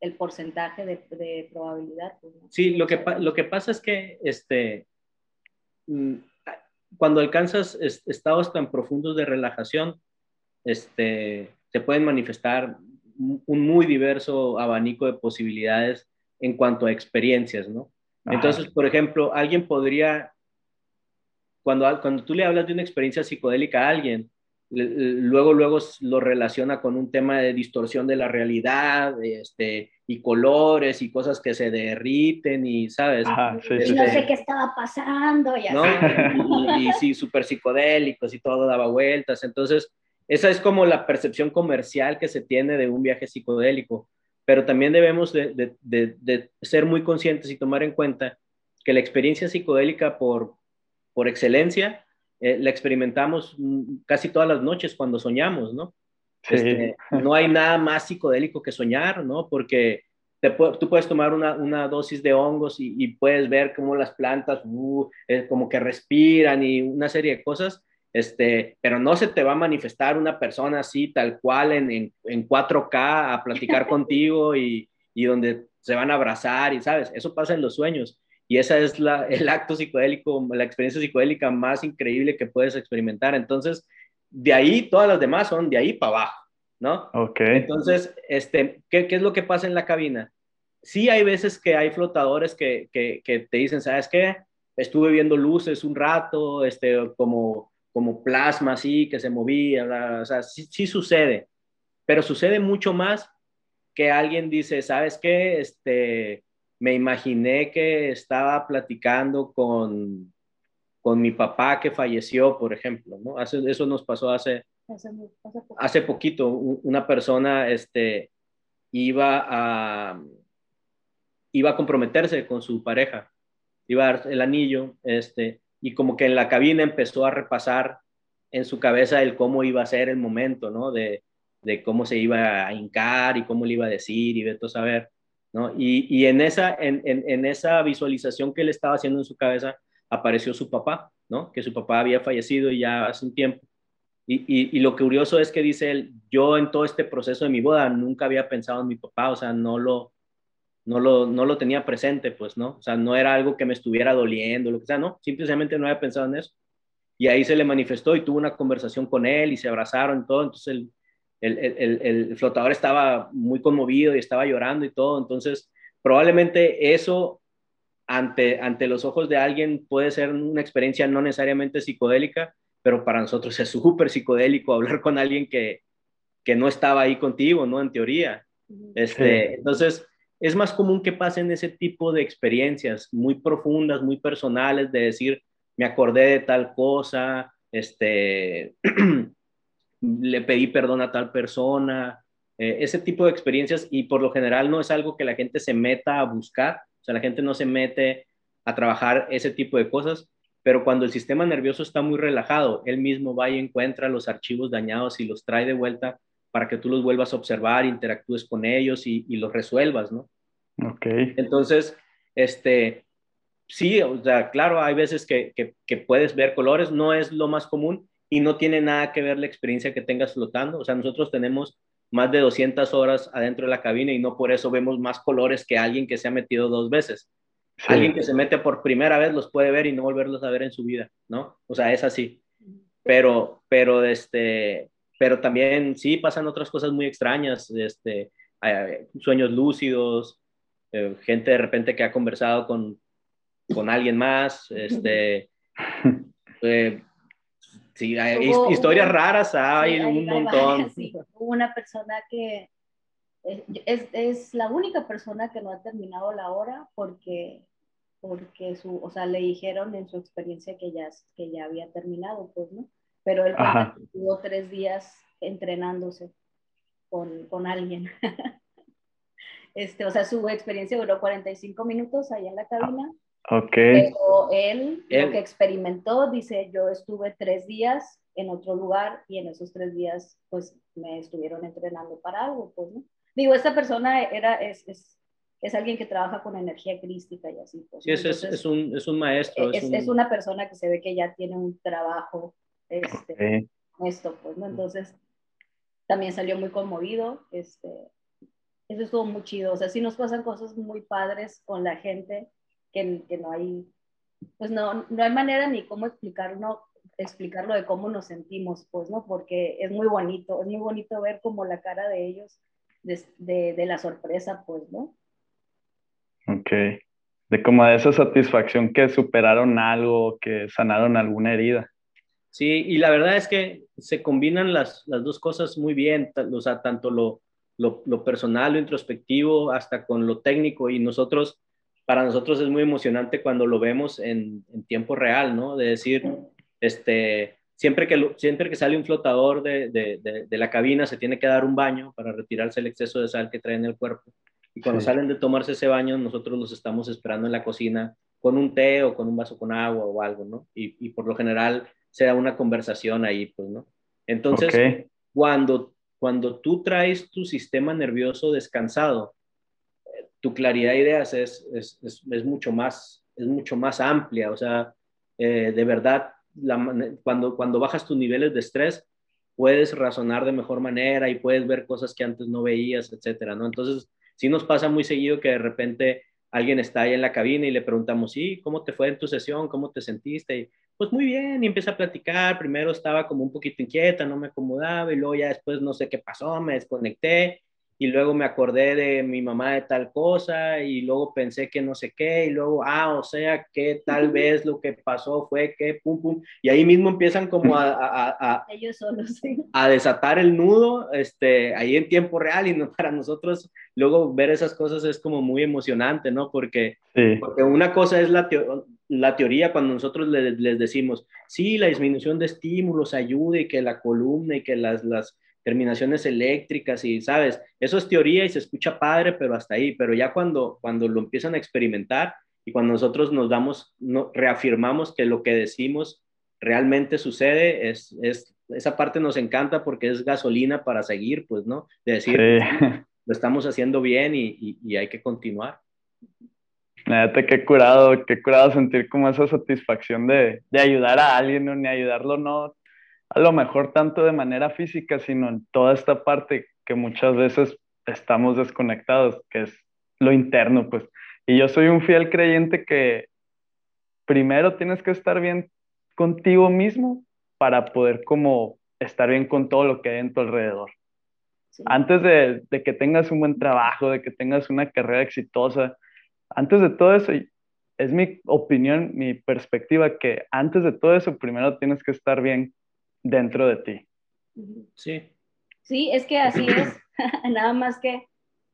el porcentaje de, probabilidad. Pues, sí, lo que, lo que pasa es que este, mm, cuando alcanzas estados tan profundos de relajación, este, se pueden manifestar un muy diverso abanico de posibilidades en cuanto a experiencias, ¿no? Entonces, por ejemplo, alguien podría, cuando, cuando tú le hablas de una experiencia psicodélica a alguien, luego, luego lo relaciona con un tema de distorsión de la realidad, este, y colores y cosas que se derriten y, ¿sabes? y no sé qué estaba pasando y así. y sí, súper psicodélicos y todo daba vueltas. Entonces, esa es como la percepción comercial que se tiene de un viaje psicodélico, pero también debemos de, ser muy conscientes y tomar en cuenta que la experiencia psicodélica por, por excelencia eh, la experimentamos mm, casi todas las noches cuando soñamos, ¿no? Este, no hay nada más psicodélico que soñar, ¿no? Porque tú puedes tomar una, dosis de hongos y, puedes ver cómo las plantas uh, eh, como que respiran y una serie de cosas este, pero no se te va a manifestar una persona así, tal cual, en, en, 4K a platicar contigo y, y, donde se van a abrazar y, ¿sabes? Eso pasa en los sueños. Y esa es la, el acto psicodélico, la experiencia psicodélica más increíble que puedes experimentar. Entonces, de ahí, todas las demás son de ahí para abajo, ¿no? Ok. Entonces, este, ¿qué, ¿qué, es lo que pasa en la cabina? Sí hay veces que hay flotadores que, que, que te dicen, ¿sabes qué? Estuve viendo luces un rato, este, como como plasma así que se movía, o sea, sí, sucede, pero sucede mucho más que alguien dice, ¿sabes qué? Este, me imaginé que estaba platicando con, con mi papá que falleció, por ejemplo, ¿no? Hace, eso nos pasó hace, hace, poquito. Una persona este, iba, a, iba a comprometerse con su pareja, iba a dar el anillo, este, y como que en la cabina empezó a repasar en su cabeza el cómo iba a ser el momento, ¿no? De, de cómo se iba a hincar y cómo le iba a decir y de todo saber, ¿no? Y, y en, esa, en, en, esa visualización que él estaba haciendo en su cabeza apareció su papá, ¿no? Que su papá había fallecido ya hace un tiempo. Y, y, y, lo curioso es que dice él, yo en todo este proceso de mi boda nunca había pensado en mi papá, o sea, no lo, no lo, no lo tenía presente, pues, ¿no? O sea, no era algo que me estuviera doliendo, lo que sea, no, simplemente no había pensado en eso. Y ahí se le manifestó y tuvo una conversación con él y se abrazaron y todo, entonces el, el, el, el flotador estaba muy conmovido y estaba llorando y todo, entonces probablemente eso ante, ante los ojos de alguien puede ser una experiencia no necesariamente psicodélica, pero para nosotros es súper psicodélico hablar con alguien que, que no estaba ahí contigo, ¿no? En teoría. Este, Entonces, es más común que pasen ese tipo de experiencias muy profundas, muy personales, de decir, me acordé de tal cosa, este, le pedí perdón a tal persona, eh, ese tipo de experiencias y por lo general no es algo que la gente se meta a buscar, o sea, la gente no se mete a trabajar ese tipo de cosas, pero cuando el sistema nervioso está muy relajado, él mismo va y encuentra los archivos dañados y los trae de vuelta para que tú los vuelvas a observar, interactúes con ellos y, los resuelvas, ¿no? Ok. Entonces, este, sí, o sea, claro, hay veces que, que, puedes ver colores, no es lo más común y no tiene nada que ver la experiencia que tengas flotando. O sea, nosotros tenemos más de 200 horas adentro de la cabina y no por eso vemos más colores que alguien que se ha metido dos veces. Alguien que se mete por primera vez los puede ver y no volverlos a ver en su vida, ¿no? O sea, es así. Pero, pero, este, pero también sí pasan otras cosas muy extrañas, este, sueños lúcidos, eh, gente de repente que ha conversado con, con alguien más, este, eh, sí, hay historias raras, hay un montón. Hubo una persona que es, es, la única persona que no ha terminado la hora porque, porque su, o sea, le dijeron en su experiencia que ya, que ya había terminado, pues, ¿no? Pero él tuvo tres días entrenándose con, con alguien. este, o sea, su experiencia duró 45 minutos ahí en la cabina. Ok. Pero él, lo que experimentó, dice, yo estuve tres días en otro lugar y en esos tres días, pues, me estuvieron entrenando para algo, pues, ¿no? Digo, esta persona era, es, es, es alguien que trabaja con energía crística y así. Pues, sí, es, es, un, es un maestro. Es, es, una persona que se ve que ya tiene un trabajo este, esto, pues, ¿no? Entonces, también salió muy conmovido, este, eso estuvo muy chido, o sea, sí nos pasan cosas muy padres con la gente que, que no hay, pues no, no hay manera ni cómo explicarlo, explicarlo de cómo nos sentimos, pues, ¿no? Porque es muy bonito, es muy bonito ver como la cara de ellos, de, de, de la sorpresa, pues, ¿no? Ok, de como de esa satisfacción que superaron algo, que sanaron alguna herida. Sí, y la verdad es que se combinan las, las dos cosas muy bien, o sea, tanto lo, lo, lo, personal, lo introspectivo, hasta con lo técnico, y nosotros, para nosotros es muy emocionante cuando lo vemos en, en tiempo real, ¿no? De decir, este, siempre que, siempre que sale un flotador de, de, de, la cabina, se tiene que dar un baño para retirarse el exceso de sal que trae en el cuerpo. Y cuando salen de tomarse ese baño, nosotros los estamos esperando en la cocina con un té o con un vaso con agua o algo, ¿no? Y, y por lo general se da una conversación ahí, pues, ¿no? Entonces, cuando, cuando tú traes tu sistema nervioso descansado, tu claridad de ideas es, es, es, mucho, más, es mucho más amplia, o sea, eh, de verdad, cuando, cuando bajas tus niveles de estrés, puedes razonar de mejor manera y puedes ver cosas que antes no veías, etcétera, ¿no? Entonces, sí nos pasa muy seguido que de repente alguien está ahí en la cabina y le preguntamos, sí, ¿cómo te fue en tu sesión? ¿Cómo te sentiste? Y, pues muy bien, y empieza a platicar, primero estaba como un poquito inquieta, no me acomodaba, y luego ya después no sé qué pasó, me desconecté, y luego me acordé de mi mamá de tal cosa y luego pensé que no sé qué y luego, ah, o sea, que tal vez lo que pasó fue que, pum, pum, y ahí mismo empiezan como a, a, a, Ellos solos, sí. a desatar el nudo, este, ahí en tiempo real y no para nosotros luego ver esas cosas es como muy emocionante, ¿no? Porque, porque una cosa es la, la teoría cuando nosotros les, les decimos, sí, la disminución de estímulos ayuda y que la columna y que las, las terminaciones eléctricas y, ¿sabes? Eso es teoría y se escucha padre, pero hasta ahí. Pero ya cuando, cuando lo empiezan a experimentar y cuando nosotros nos damos, no, reafirmamos que lo que decimos realmente sucede, es, es, esa parte nos encanta porque es gasolina para seguir, pues, ¿no? De decir, lo estamos haciendo bien y, y, hay que continuar. Fíjate qué curado, qué curado sentir como esa satisfacción de, de ayudar a alguien, ¿no? ni ayudarlo, no a lo mejor tanto de manera física, sino en toda esta parte que muchas veces estamos desconectados, que es lo interno, pues. Y yo soy un fiel creyente que primero tienes que estar bien contigo mismo para poder como estar bien con todo lo que hay en tu alrededor. Antes de, de, que tengas un buen trabajo, de que tengas una carrera exitosa, antes de todo eso, es mi opinión, mi perspectiva, que antes de todo eso, primero tienes que estar bien dentro de ti. Sí. Sí, es que así es. Nada más que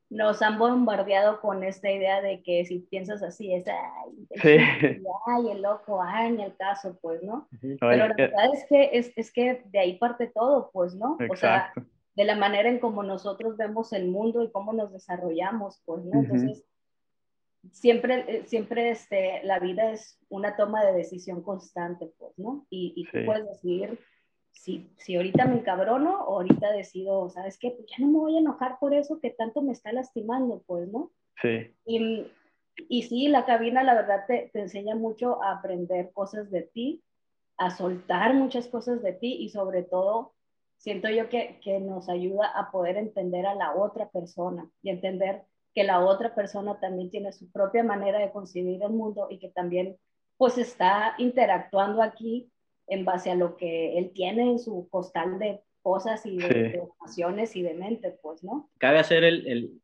nos han bombardeado con esta idea de que si piensas así es, ay, el, ay, el loco, ay, ni el caso, pues, ¿no? Pero la verdad es que, es, es, que de ahí parte todo, pues, ¿no? O sea, de la manera en cómo nosotros vemos el mundo y cómo nos desarrollamos, pues, ¿no? Entonces, siempre, eh, siempre este, la vida es una toma de decisión constante, pues, ¿no? Y, y tú puedes decidir si, si ahorita me encabrono o ahorita decido, ¿sabes qué? Pues ya no me voy a enojar por eso que tanto me está lastimando, pues, ¿no? Sí. Y, y sí, la cabina, la verdad, te, te enseña mucho a aprender cosas de ti, a soltar muchas cosas de ti y sobre todo, siento yo que, que nos ayuda a poder entender a la otra persona y entender que la otra persona también tiene su propia manera de concebir el mundo y que también pues está interactuando aquí en base a lo que él tiene en su costal de cosas y de, emociones y de mente, pues, ¿no? Cabe hacer el,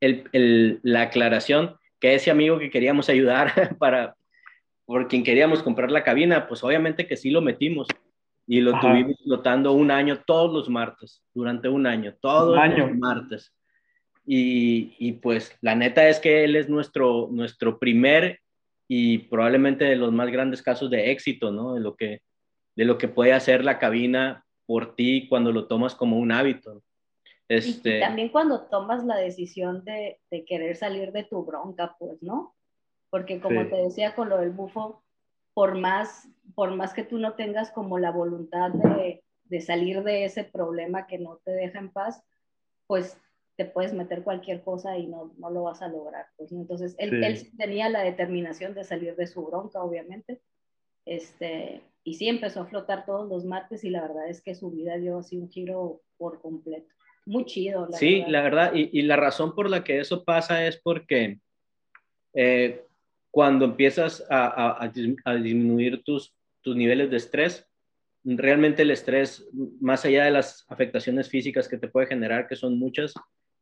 el, el, la aclaración que ese amigo que queríamos ayudar para, por quien queríamos comprar la cabina, pues obviamente que sí lo metimos y lo tuvimos flotando un año todos los martes, durante un año, todos los martes. Y, pues la neta es que él es nuestro, nuestro primer y probablemente de los más grandes casos de éxito, ¿no? De lo que, de lo que puede hacer la cabina por ti cuando lo tomas como un hábito. Este... Y, también cuando tomas la decisión de, de, querer salir de tu bronca, pues, ¿no? Porque como te decía con lo del bufo, por más, por más que tú no tengas como la voluntad de, de salir de ese problema que no te deja en paz, pues te puedes meter cualquier cosa y no, no lo vas a lograr. Pues, Entonces, él, él, tenía la determinación de salir de su bronca, obviamente. Este, y sí, empezó a flotar todos los martes y la verdad es que su vida dio así un giro por completo. Muy chido. La sí, la verdad, y, y, la razón por la que eso pasa es porque eh, cuando empiezas a, a, a disminuir tus, tus niveles de estrés, realmente el estrés, más allá de las afectaciones físicas que te puede generar, que son muchas,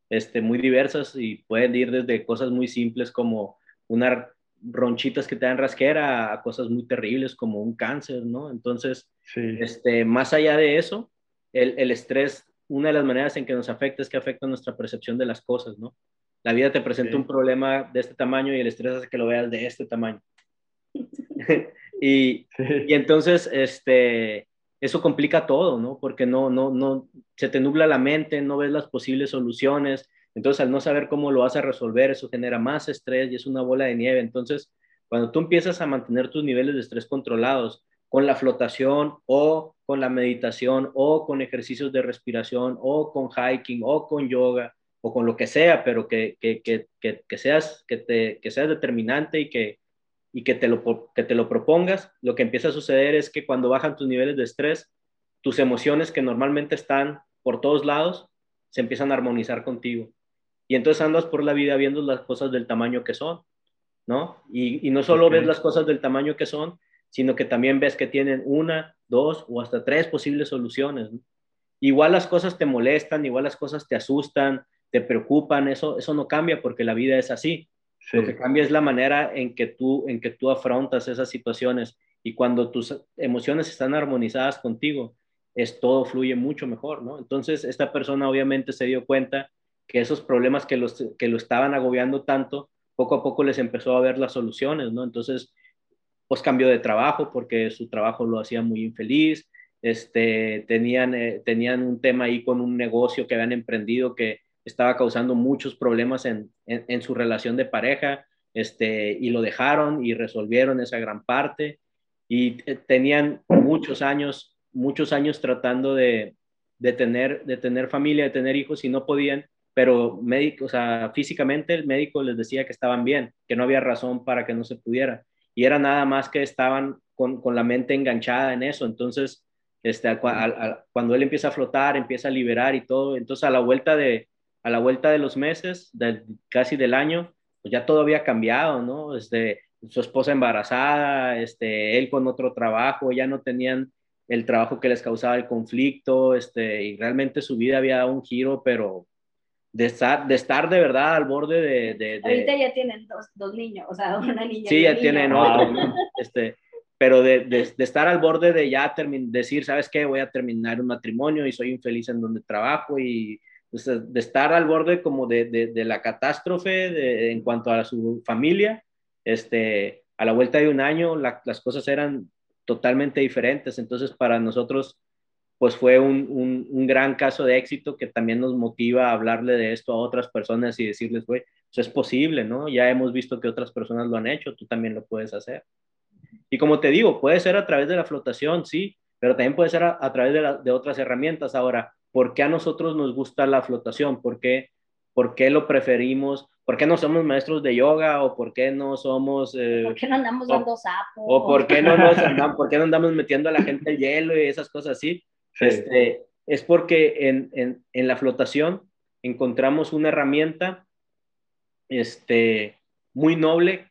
este, muy diversas y pueden ir desde cosas muy simples como unas ronchitas que te dan rasquera a cosas muy terribles como un cáncer, ¿no? Entonces, este, más allá de eso, el, el, estrés, una de las maneras en que nos afecta es que afecta nuestra percepción de las cosas, ¿no? La vida te presenta un problema de este tamaño y el estrés hace que lo veas de este tamaño. y, y, entonces, este, eso complica todo, ¿no? Porque no, no, no, se te nubla la mente, no ves las posibles soluciones, entonces al no saber cómo lo vas a resolver, eso genera más estrés y es una bola de nieve. Entonces, cuando tú empiezas a mantener tus niveles de estrés controlados con la flotación o con la meditación o con ejercicios de respiración o con hiking o con yoga o con lo que sea, pero que, que, que, que seas, que, te, que seas determinante y que, y que te, lo, que te lo propongas, lo que empieza a suceder es que cuando bajan tus niveles de estrés, tus emociones que normalmente están por todos lados, se empiezan a armonizar contigo. Y entonces andas por la vida viendo las cosas del tamaño que son, ¿no? Y, y no solo ves las cosas del tamaño que son, sino que también ves que tienen una, dos o hasta tres posibles soluciones. Igual las cosas te molestan, igual las cosas te asustan, te preocupan, eso, eso no cambia porque la vida es así. Lo que cambia es la manera en que, tú, en que tú afrontas esas situaciones y cuando tus emociones están armonizadas contigo, es todo fluye mucho mejor, ¿no? Entonces, esta persona obviamente se dio cuenta que esos problemas que, los, que lo estaban agobiando tanto, poco a poco les empezó a ver las soluciones, ¿no? Entonces, pues cambió de trabajo porque su trabajo lo hacía muy infeliz, este, tenían, eh, tenían un tema ahí con un negocio que habían emprendido que estaba causando muchos problemas en, en, su relación de pareja, este, y lo dejaron y resolvieron esa gran parte. Y tenían muchos años, muchos años tratando de, de, tener, de tener familia, de tener hijos y no podían, pero médico, o sea, físicamente el médico les decía que estaban bien, que no había razón para que no se pudiera. Y era nada más que estaban con, con la mente enganchada en eso. Entonces, este, cuando él empieza a flotar, empieza a liberar y todo, entonces a la vuelta de, a la vuelta de los meses, casi del año, pues ya todo había cambiado, ¿no? Este, su esposa embarazada, este, él con otro trabajo, ya no tenían el trabajo que les causaba el conflicto, este, y realmente su vida había dado un giro, pero de estar, de estar de verdad al borde de... de, Ahorita ya tienen dos, dos, niños, o sea, una niña. Sí, ya tienen otro, este, pero de, de, estar al borde de ya decir, ¿sabes qué? Voy a terminar un matrimonio y soy infeliz en donde trabajo y pues, de estar al borde como de, de la catástrofe en cuanto a su familia, este, a la vuelta de un año las cosas eran totalmente diferentes, entonces para nosotros pues fue un, un, gran caso de éxito que también nos motiva a hablarle de esto a otras personas y decirles, güey, eso es posible, ¿no? Ya hemos visto que otras personas lo han hecho, tú también lo puedes hacer. Y como te digo, puede ser a través de la flotación, sí, pero también puede ser a, través de, de, otras herramientas. Ahora, ¿por qué a nosotros nos gusta la flotación? ¿Por qué, por qué lo preferimos? ¿Por qué no somos maestros de yoga? ¿O por qué no somos... Eh, ¿Por qué no andamos dando sapos? ¿O por qué no, nos andamos, por qué no andamos metiendo a la gente el hielo y esas cosas así? Este, es porque en, en, la flotación encontramos una herramienta este, muy noble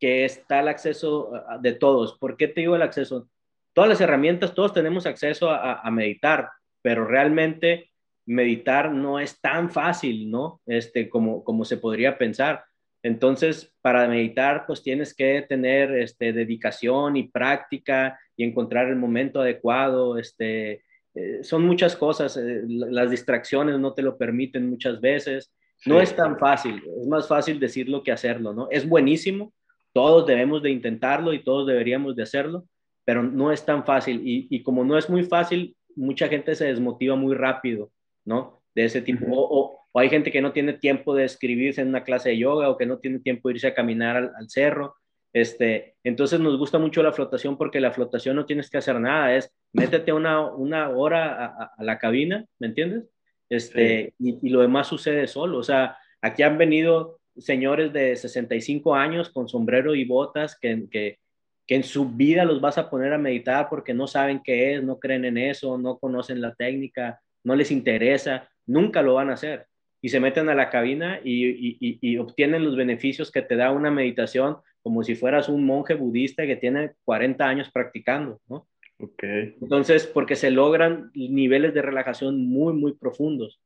que está al acceso de todos. ¿Por qué te digo el acceso? Todas las herramientas, todos tenemos acceso a, a meditar, pero realmente meditar no es tan fácil, ¿no? Este, como, como se podría pensar. Entonces, para meditar, pues tienes que tener este, dedicación y práctica y encontrar el momento adecuado, este, eh, son muchas cosas, eh, las distracciones no te lo permiten muchas veces, no es tan fácil, es más fácil decirlo que hacerlo, ¿no? Es buenísimo, todos debemos de intentarlo y todos deberíamos de hacerlo, pero no es tan fácil. Y, como no es muy fácil, mucha gente se desmotiva muy rápido, ¿no? De ese tipo, o, hay gente que no tiene tiempo de escribirse en una clase de yoga o que no tiene tiempo de irse a caminar al cerro, este, entonces nos gusta mucho la flotación porque la flotación no tienes que hacer nada, es métete una, una hora a, la cabina, ¿me entiendes? Este, y, lo demás sucede solo. O sea, aquí han venido señores de 65 años con sombrero y botas que, que, que en su vida los vas a poner a meditar porque no saben qué es, no creen en eso, no conocen la técnica, no les interesa, nunca lo van a hacer. Y se meten a la cabina y, y, y obtienen los beneficios que te da una meditación como si fueras un monje budista que tiene 40 años practicando, ¿no? Okay. Entonces, porque se logran niveles de relajación muy, muy profundos,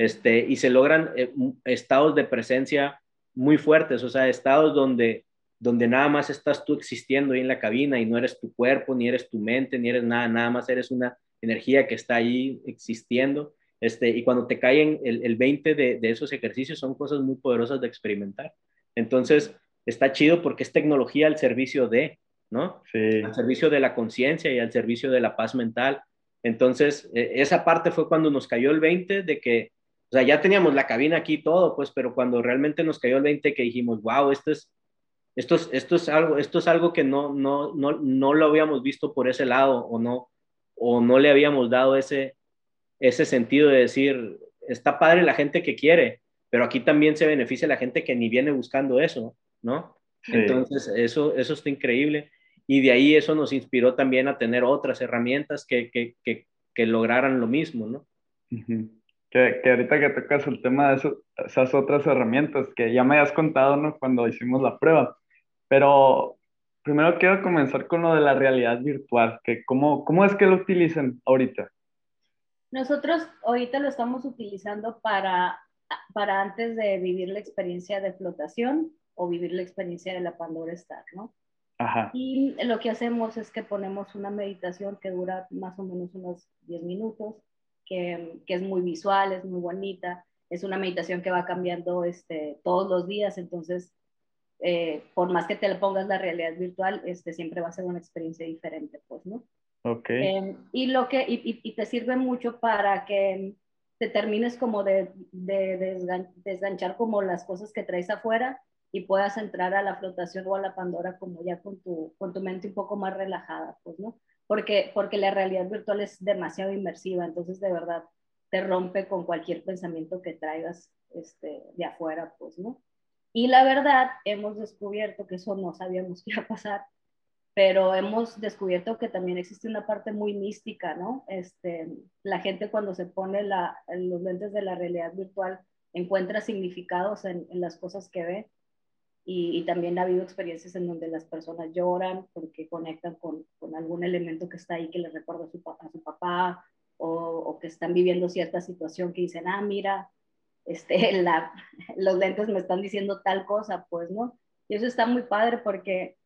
este, y se logran eh, estados de presencia muy fuertes, o sea, estados donde, donde nada más estás tú existiendo ahí en la cabina y no eres tu cuerpo, ni eres tu mente, ni eres nada, nada más eres una energía que está ahí existiendo. Este, y cuando te caen el, el 20 de, de esos ejercicios son cosas muy poderosas de experimentar. Entonces, está chido porque es tecnología al servicio de, ¿no? Sí. Al servicio de la conciencia y al servicio de la paz mental. Entonces, e, esa parte fue cuando nos cayó el 20 de que, o sea, ya teníamos la cabina aquí todo, pues, pero cuando realmente nos cayó el 20 que dijimos, wow, esto es, esto es, esto es algo, esto es algo que no, no, no, no lo habíamos visto por ese lado o no, o no le habíamos dado ese, ese sentido de decir, está padre la gente que quiere, pero aquí también se beneficia la gente que ni viene buscando eso. ¿No? Entonces, eso, eso está increíble. Y de ahí eso nos inspiró también a tener otras herramientas que, que, que, que lograran lo mismo, ¿no? que, que, ahorita que tocas el tema de eso, esas otras herramientas que ya me has contado, ¿no? Cuando hicimos la prueba. Pero primero quiero comenzar con lo de la realidad virtual, que cómo, cómo es que lo utilizan ahorita. Nosotros ahorita lo estamos utilizando para, para antes de vivir la experiencia de flotación o vivir la experiencia de la Pandora Star, ¿no? Ajá. Y lo que hacemos es que ponemos una meditación que dura más o menos unos 10 minutos, que, que, es muy visual, es muy bonita, es una meditación que va cambiando este, todos los días, entonces, eh, por más que te le pongas la realidad virtual, este, siempre va a ser una experiencia diferente, pues, ¿no? Ok. Eh, y, lo que, y, y, te sirve mucho para que te termines como de, de, de desganchar como las cosas que traes afuera y puedas entrar a la flotación o a la Pandora como ya con tu, con tu mente un poco más relajada, pues, ¿no? Porque, porque la realidad virtual es demasiado inmersiva, entonces de verdad te rompe con cualquier pensamiento que traigas este, de afuera, pues, ¿no? Y la verdad, hemos descubierto que eso no sabíamos que iba a pasar, pero hemos descubierto que también existe una parte muy mística, ¿no? Este, la gente cuando se pone la, los lentes de la realidad virtual encuentra significados en, en las cosas que ve y, también ha habido experiencias en donde las personas lloran porque conectan con, con algún elemento que está ahí que les recuerda a su, a su papá o, o, que están viviendo cierta situación que dicen, ah, mira, este, la, los lentes me están diciendo tal cosa, pues, ¿no? Y eso está muy padre porque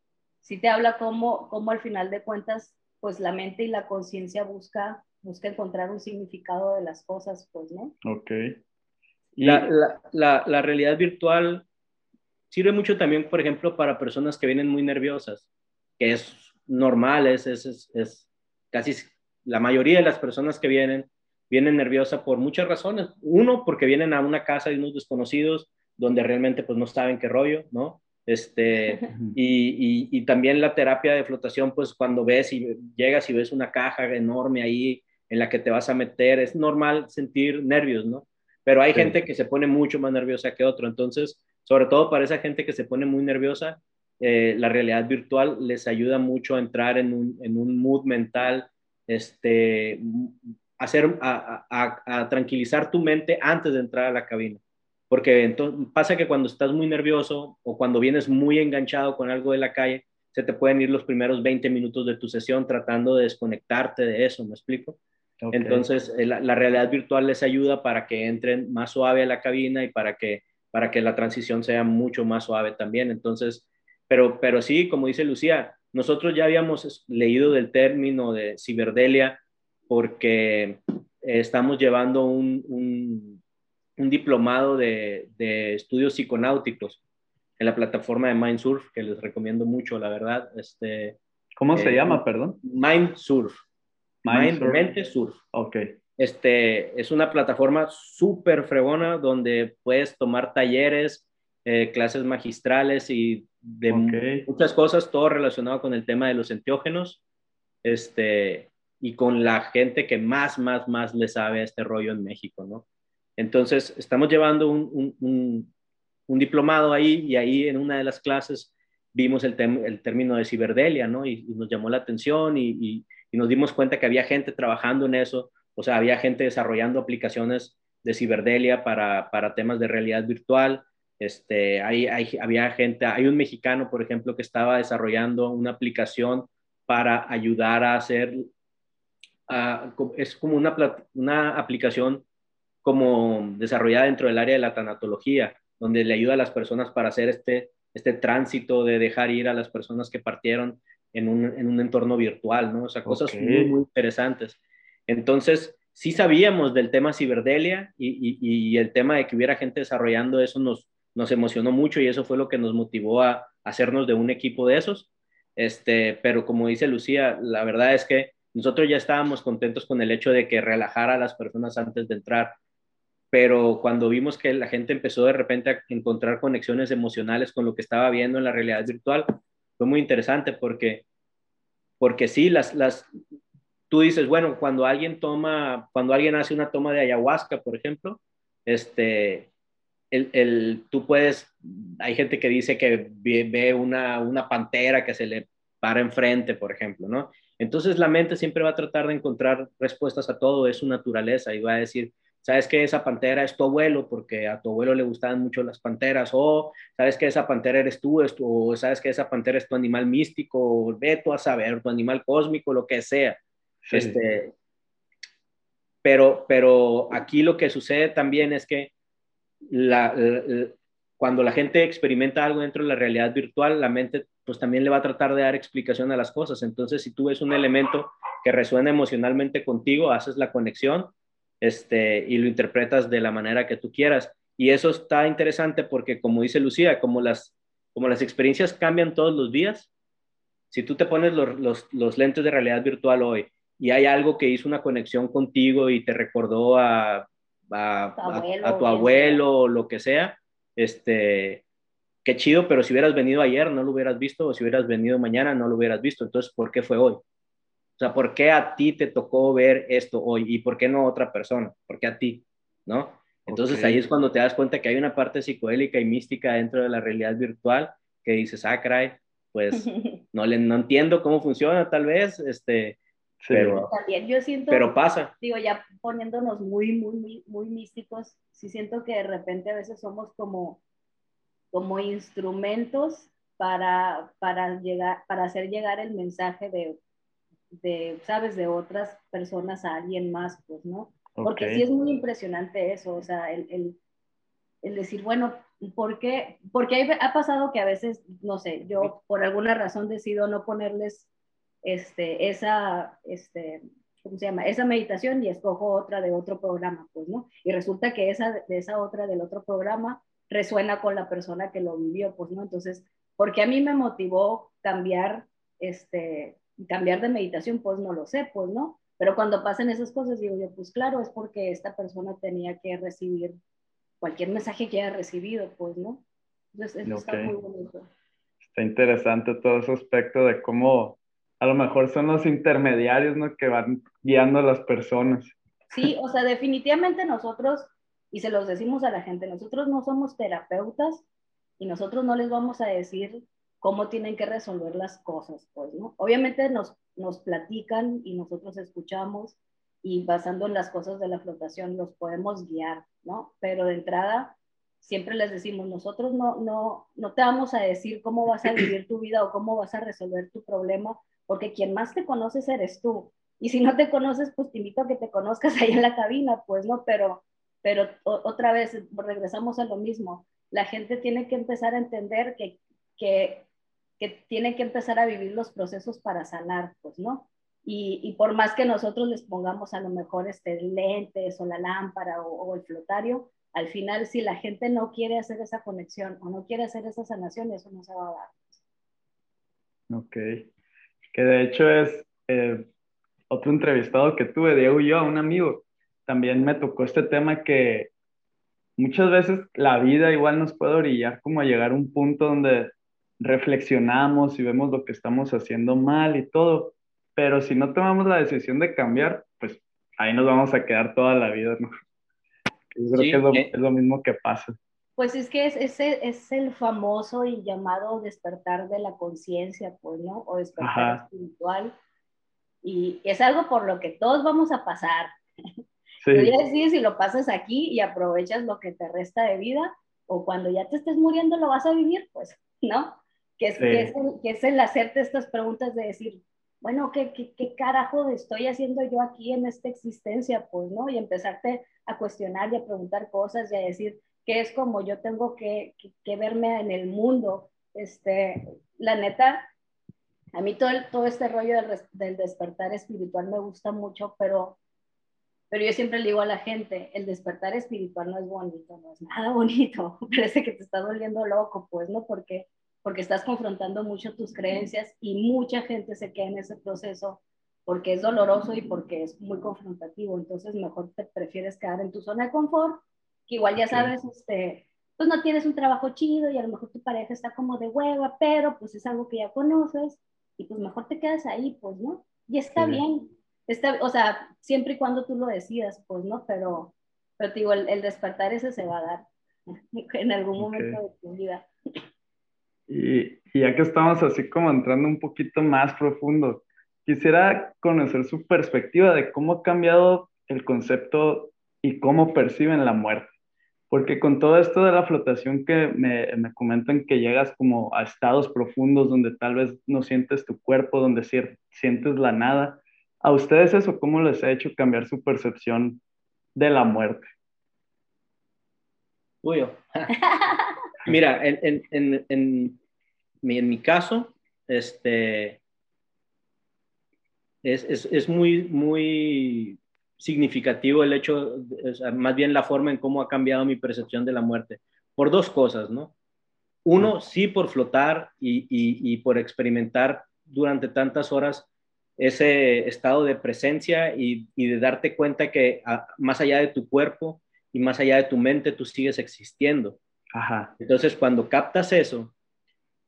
sí te habla cómo, cómo al final de cuentas, pues la mente y la conciencia busca, busca encontrar un significado de las cosas, pues, ¿no? Ok. La, la, la, la realidad virtual Sirve mucho también, por ejemplo, para personas que vienen muy nerviosas, que es normal, es, es, es, casi la mayoría de las personas que vienen, vienen nerviosas por muchas razones. Uno, porque vienen a una casa de unos desconocidos donde realmente pues no saben qué rollo, ¿no? Este, y, y, y, también la terapia de flotación, pues cuando ves y llegas y ves una caja enorme ahí en la que te vas a meter, es normal sentir nervios, ¿no? Pero hay gente que se pone mucho más nerviosa que otro, entonces sobre todo para esa gente que se pone muy nerviosa, eh, la realidad virtual les ayuda mucho a entrar en un, en un mood mental, este, hacer, a, a, a, tranquilizar tu mente antes de entrar a la cabina. Porque entonces, pasa que cuando estás muy nervioso o cuando vienes muy enganchado con algo de la calle, se te pueden ir los primeros 20 minutos de tu sesión tratando de desconectarte de eso, ¿me explico? Okay. Entonces, eh, la, la realidad virtual les ayuda para que entren más suave a la cabina y para que para que la transición sea mucho más suave también. Entonces, pero, pero sí, como dice Lucía, nosotros ya habíamos leído del término de ciberdelia porque estamos llevando un, un, un diplomado de, de, estudios psiconáuticos en la plataforma de Mindsurf, que les recomiendo mucho, la verdad. Este, ¿Cómo se eh, llama, perdón? Mindsurf. Mind, Mind Mente Surf. Ok. Este, es una plataforma súper fregona donde puedes tomar talleres, eh, clases magistrales y de okay. muchas cosas, todo relacionado con el tema de los enteógenos, este, y con la gente que más, más, más le sabe a este rollo en México, ¿no? Entonces, estamos llevando un, un, un, un diplomado ahí y ahí en una de las clases vimos el, el término de ciberdelia, ¿no? Y, y nos llamó la atención y, y, y, nos dimos cuenta que había gente trabajando en eso, o sea, había gente desarrollando aplicaciones de ciberdelia para, para temas de realidad virtual. Este, hay, hay, había gente, hay un mexicano, por ejemplo, que estaba desarrollando una aplicación para ayudar a hacer, es como una, una aplicación como desarrollada dentro del área de la tanatología, donde le ayuda a las personas para hacer este, este tránsito de dejar ir a las personas que partieron en un, en un entorno virtual, ¿no? O sea, cosas okay. muy, muy interesantes. Entonces, sí sabíamos del tema ciberdelia y, el tema de que hubiera gente desarrollando eso nos, nos emocionó mucho y eso fue lo que nos motivó a hacernos de un equipo de esos. Este, pero como dice Lucía, la verdad es que nosotros ya estábamos contentos con el hecho de que relajara a las personas antes de entrar, pero cuando vimos que la gente empezó de repente a encontrar conexiones emocionales con lo que estaba viendo en la realidad virtual, fue muy interesante porque, porque sí, las, las, tú dices, bueno, cuando alguien toma, cuando alguien hace una toma de ayahuasca, por ejemplo, este, el, el, tú puedes, hay gente que dice que ve, una, una pantera que se le para enfrente, por ejemplo, ¿no? Entonces la mente siempre va a tratar de encontrar respuestas a todo, es su naturaleza y va a decir, sabes que esa pantera es tu abuelo porque a tu abuelo le gustaban mucho las panteras, o sabes que esa pantera eres tú, o sabes que esa pantera es tu animal místico, o ve tú a saber, tu animal cósmico, lo que sea. Sí. Este, pero, pero aquí lo que sucede también es que la, la, cuando la gente experimenta algo dentro de la realidad virtual, la mente pues también le va a tratar de dar explicación a las cosas. Entonces, si tú ves un elemento que resuena emocionalmente contigo, haces la conexión este, y lo interpretas de la manera que tú quieras. Y eso está interesante porque, como dice Lucía, como las, como las experiencias cambian todos los días, si tú te pones los, los, los lentes de realidad virtual hoy y hay algo que hizo una conexión contigo y te recordó a, a, tu abuelo, a, a tu abuelo o lo que sea, este, qué chido, pero si hubieras venido ayer no lo hubieras visto, o si hubieras venido mañana no lo hubieras visto, entonces, ¿por qué fue hoy? O sea, ¿por qué a ti te tocó ver esto hoy y por qué no a otra persona? ¿Por qué a ti? ¿No? Entonces okay. ahí es cuando te das cuenta que hay una parte psicodélica y mística dentro de la realidad virtual que dices, ah, caray, pues no, le, no entiendo cómo funciona tal vez, este. Pero, también yo siento, pero pasa. Digo, ya poniéndonos muy, muy, muy, muy místicos, sí siento que de repente a veces somos como como instrumentos para, para, llegar, para hacer llegar el mensaje de, de, ¿sabes?, de otras personas a alguien más, pues, ¿no? Porque sí es muy impresionante eso, o sea, el, el, el decir, bueno, ¿por qué? Porque ha pasado que a veces, no sé, yo por alguna razón decido no ponerles este, esa, este, ¿cómo se llama? Esa meditación y escojo otra de otro programa, pues, ¿no? Y resulta que esa, de esa otra del otro programa resuena con la persona que lo vivió, pues, ¿no? Entonces, porque a mí me motivó cambiar, este, cambiar de meditación, pues no lo sé, pues, ¿no? Pero cuando pasan esas cosas, digo yo, pues claro, es porque esta persona tenía que recibir cualquier mensaje que haya recibido, pues, ¿no? Entonces, eso está muy bonito. Está interesante todo ese aspecto de cómo a lo mejor son los intermediarios, ¿no? Que van guiando a las personas. Sí, o sea, definitivamente nosotros, y se los decimos a la gente, nosotros no somos terapeutas y nosotros no les vamos a decir cómo tienen que resolver las cosas, pues, ¿no? Obviamente nos, nos platican y nosotros escuchamos y basando en las cosas de la flotación los podemos guiar, ¿no? Pero de entrada siempre les decimos, nosotros no, no, no te vamos a decir cómo vas a vivir tu vida o cómo vas a resolver tu problema, porque quien más te conoces eres tú. Y si no te conoces, pues te invito a que te conozcas ahí en la cabina, pues, ¿no? Pero, pero otra vez regresamos a lo mismo. La gente tiene que empezar a entender que, que, que tiene que empezar a vivir los procesos para sanar, pues, ¿no? Y, y, por más que nosotros les pongamos a lo mejor este lentes o la lámpara o, o, el flotario, al final si la gente no quiere hacer esa conexión o no quiere hacer esa sanación, eso no se va a dar. Ok que de hecho es eh, otro entrevistado que tuve, Diego y yo, un amigo, también me tocó este tema que muchas veces la vida igual nos puede orillar como a llegar a un punto donde reflexionamos y vemos lo que estamos haciendo mal y todo, pero si no tomamos la decisión de cambiar, pues ahí nos vamos a quedar toda la vida, ¿no? Yo creo que es lo, eh. es lo mismo que pasa. Pues es que es, es, es, el famoso y llamado despertar de la conciencia, pues, ¿no? O despertar espiritual. Y es algo por lo que todos vamos a pasar. Sí. decir, si lo pasas aquí y aprovechas lo que te resta de vida, o cuando ya te estés muriendo lo vas a vivir, pues, ¿no? Que es, que es, el, que es el hacerte estas preguntas de decir, bueno, ¿qué, ¿qué, qué, carajo estoy haciendo yo aquí en esta existencia? Pues, ¿no? Y empezarte a cuestionar y a preguntar cosas y a decir, que es como yo tengo que, que, verme en el mundo. Este, la neta, a mí todo, todo este rollo del, despertar espiritual me gusta mucho, pero, pero yo siempre le digo a la gente, el despertar espiritual no es bonito, no es nada bonito, parece que te está doliendo loco, pues, ¿no? Porque, porque estás confrontando mucho tus creencias y mucha gente se queda en ese proceso porque es doloroso y porque es muy confrontativo, entonces mejor te prefieres quedar en tu zona de confort que igual ya sabes, este, pues no tienes un trabajo chido y a lo mejor tu pareja está como de hueva, pero pues es algo que ya conoces y pues mejor te quedas ahí, pues, ¿no? Y está bien, está, o sea, siempre y cuando tú lo decidas, pues, ¿no? Pero, pero te digo, el, despertar ese se va a dar en algún momento de tu vida. Y, y ya que estamos así como entrando un poquito más profundo, quisiera conocer su perspectiva de cómo ha cambiado el concepto y cómo perciben la muerte. Porque con todo esto de la flotación que me, me, comentan que llegas como a estados profundos donde tal vez no sientes tu cuerpo, donde sientes la nada, ¿a ustedes eso cómo les ha hecho cambiar su percepción de la muerte? Uy, Mira, en, en, en, en, mi, en mi caso, este, es, es, es muy, muy significativo el hecho, más bien la forma en cómo ha cambiado mi percepción de la muerte, por dos cosas, ¿no? Uno, sí por flotar y, por experimentar durante tantas horas ese estado de presencia y, de darte cuenta que más allá de tu cuerpo y más allá de tu mente, tú sigues existiendo. Ajá. Entonces, cuando captas eso,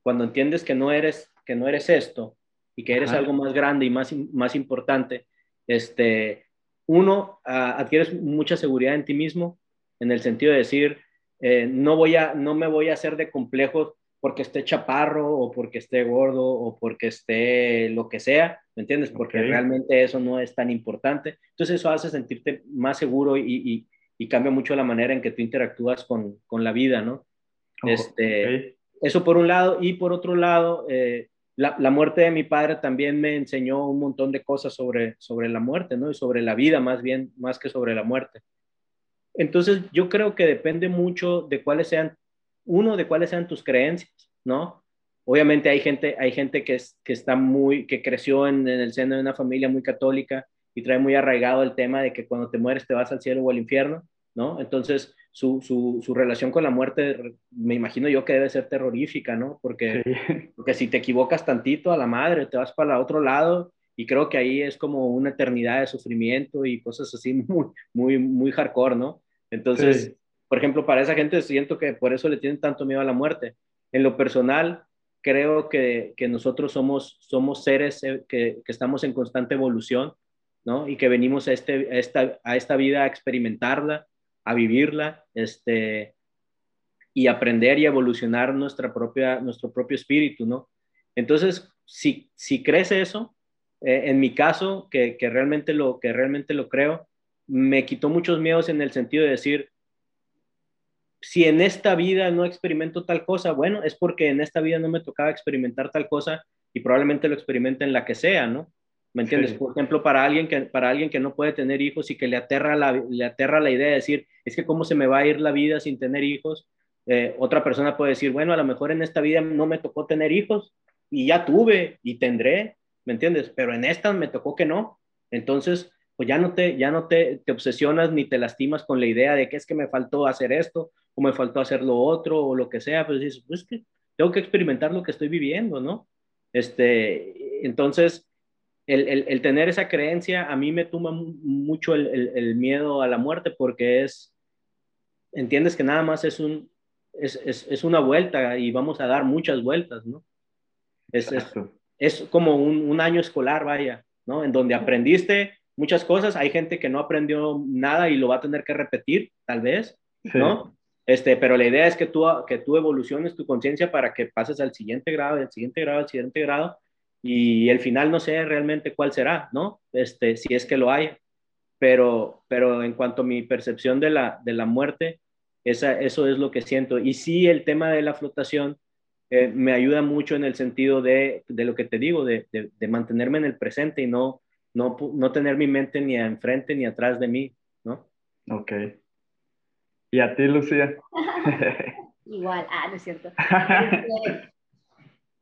cuando entiendes que no eres, que no eres esto y que eres algo más grande y más, más importante, este, uno, adquieres mucha seguridad en ti mismo, en el sentido de decir, eh, no, voy a, no me voy a hacer de complejos porque esté chaparro o porque esté gordo o porque esté lo que sea, ¿me entiendes? Porque realmente eso no es tan importante. Entonces eso hace sentirte más seguro y, y, cambia mucho la manera en que tú interactúas con, con, la vida, ¿no? este, Eso por un lado, y por otro lado, eh, la, la, muerte de mi padre también me enseñó un montón de cosas sobre, sobre la muerte, ¿no? Y sobre la vida más bien, más que sobre la muerte. Entonces, yo creo que depende mucho de cuáles sean, uno, de cuáles sean tus creencias, ¿no? Obviamente hay gente, hay gente que, es, que está muy, que creció en, en, el seno de una familia muy católica y trae muy arraigado el tema de que cuando te mueres te vas al cielo o al infierno, ¿no? Entonces, su, su, su relación con la muerte, me imagino yo que debe ser terrorífica, ¿no? Porque, sí. porque si te equivocas tantito a la madre, te vas para el otro lado y creo que ahí es como una eternidad de sufrimiento y cosas así muy, muy, muy hardcore, ¿no? Entonces, sí. por ejemplo, para esa gente siento que por eso le tienen tanto miedo a la muerte. En lo personal, creo que, que nosotros somos, somos seres eh, que, que, estamos en constante evolución, ¿no? Y que venimos a, este, a, esta, a esta vida a experimentarla, a vivirla, este, y aprender y evolucionar nuestra propia, nuestro propio espíritu, ¿no? Entonces, si, si crece eso, eh, en mi caso, que, que, realmente lo, que realmente lo creo, me quitó muchos miedos en el sentido de decir, si en esta vida no experimento tal cosa, bueno, es porque en esta vida no me tocaba experimentar tal cosa y probablemente lo experimente en la que sea, ¿no? ¿Me entiendes? Sí. Por ejemplo, para alguien, que, para alguien que no puede tener hijos y que le aterra, la, le aterra la idea de decir, es que cómo se me va a ir la vida sin tener hijos, eh, otra persona puede decir, bueno, a lo mejor en esta vida no me tocó tener hijos y ya tuve y tendré, ¿me entiendes? Pero en esta me tocó que no. Entonces, pues ya no te, ya no te, te obsesionas ni te lastimas con la idea de que es que me faltó hacer esto o me faltó hacer lo otro o lo que sea, pues dices, pues que tengo que experimentar lo que estoy viviendo, ¿no? Este, entonces, el, el, el tener esa creencia a mí me toma mucho el, el, miedo a la muerte porque es, entiendes que nada más es, un, es, es, es una vuelta y vamos a dar muchas vueltas, ¿no? Es, es, es, como un, un año escolar, vaya, ¿no? En donde aprendiste muchas cosas. Hay gente que no aprendió nada y lo va a tener que repetir, tal vez, sí. ¿no? Este, pero la idea es que tú, que tú evoluciones tu conciencia para que pases al siguiente grado, al siguiente grado, al siguiente grado, y el final no sé realmente cuál será, ¿no? Este, si es que lo hay. Pero, pero en cuanto a mi percepción de la, de la muerte, esa, eso es lo que siento. Y sí, el tema de la flotación eh, me ayuda mucho en el sentido de, de lo que te digo, de, de, de mantenerme en el presente y no, no, no tener mi mente ni enfrente ni atrás de mí, ¿no? Ok. ¿Y a ti, Lucía? Igual, ah, no es cierto. Este,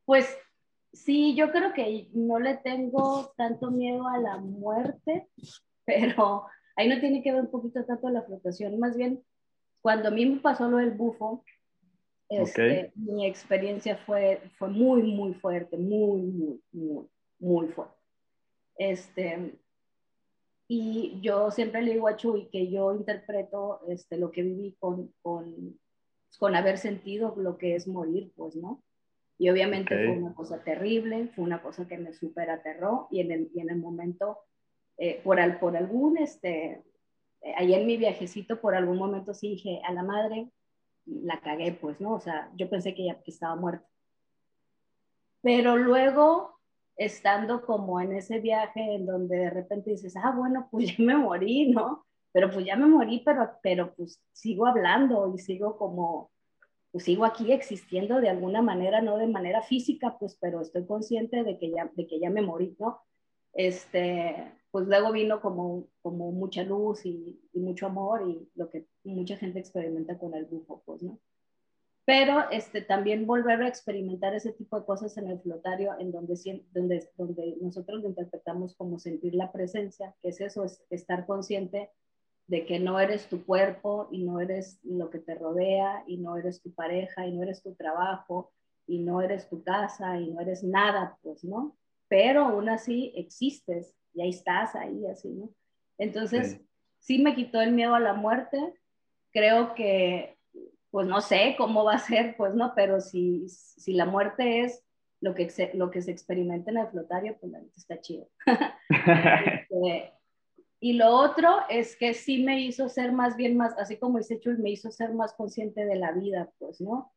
pues sí, yo creo que no le tengo tanto miedo a la muerte, pero ahí no tiene que ver un poquito tanto la flotación, más bien cuando a mí me pasó lo del bufo, este, okay. mi experiencia fue, fue muy, muy fuerte, muy, muy, muy, muy fuerte. Este, y yo siempre le digo a Chuy que yo interpreto este, lo que viví con, con, con haber sentido lo que es morir, pues, ¿no? Y obviamente okay. fue una cosa terrible, fue una cosa que me super aterró y en el, y en el momento, eh, por, al, por algún, este, eh, ahí en mi viajecito, por algún momento sí dije, a la madre, la cagué, pues, ¿no? O sea, yo pensé que ya que estaba muerta. Pero luego estando como en ese viaje en donde de repente dices, ah, bueno, pues ya me morí, ¿no? Pero pues ya me morí, pero, pero pues sigo hablando y sigo como, pues sigo aquí existiendo de alguna manera, no de manera física, pues, pero estoy consciente de que ya, de que ya me morí, ¿no? Este, pues luego vino como, como mucha luz y, y mucho amor y lo que mucha gente experimenta con el grupo, pues, ¿no? pero este, también volver a experimentar ese tipo de cosas en el flotario, en donde, donde, donde nosotros lo interpretamos como sentir la presencia, que es eso, es estar consciente de que no eres tu cuerpo y no eres lo que te rodea y no eres tu pareja y no eres tu trabajo y no eres tu casa y no eres nada, pues, ¿no? Pero aún así existes y ahí estás, ahí, así, ¿no? Entonces, sí, sí me quitó el miedo a la muerte. Creo que pues no sé cómo va a ser, pues no, pero si, si la muerte es lo que, se, lo que se experimenta en el flotario, pues está chido. este, y lo otro es que sí me hizo ser más bien más, así como dice Chuy, me hizo ser más consciente de la vida, pues, ¿no?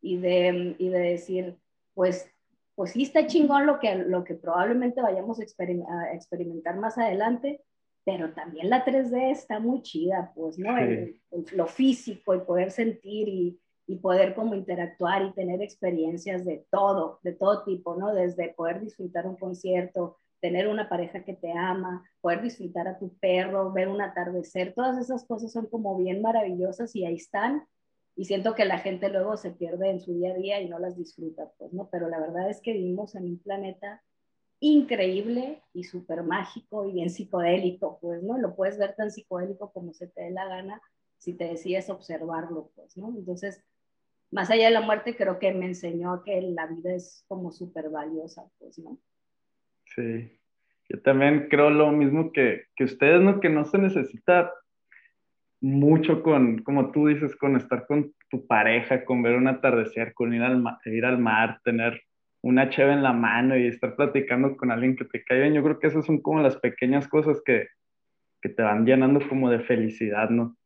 Y de, y de decir, pues, pues sí está chingón lo que, lo que probablemente vayamos a, experim a experimentar más adelante, pero también la 3D está muy chida, pues, ¿no? Sí. El, el, lo físico, el poder sentir y, y poder como interactuar y tener experiencias de todo, de todo tipo, ¿no? Desde poder disfrutar un concierto, tener una pareja que te ama, poder disfrutar a tu perro, ver un atardecer, todas esas cosas son como bien maravillosas y ahí están. Y siento que la gente luego se pierde en su día a día y no las disfruta, pues, ¿no? Pero la verdad es que vivimos en un planeta increíble y súper mágico y bien psicodélico, pues, ¿no? Lo puedes ver tan psicodélico como se te dé la gana si te decides observarlo, pues, ¿no? Entonces, más allá de la muerte, creo que me enseñó que la vida es como súper valiosa, pues, ¿no? Sí, yo también creo lo mismo que, que ustedes, ¿no? Que no se necesita mucho con, como tú dices, con estar con tu pareja, con ver un atardecer, con ir al, ir al mar, tener una cheve en la mano y estar platicando con alguien que te cae bien. Yo creo que esas son como las pequeñas cosas que, que te van llenando como de felicidad, ¿no?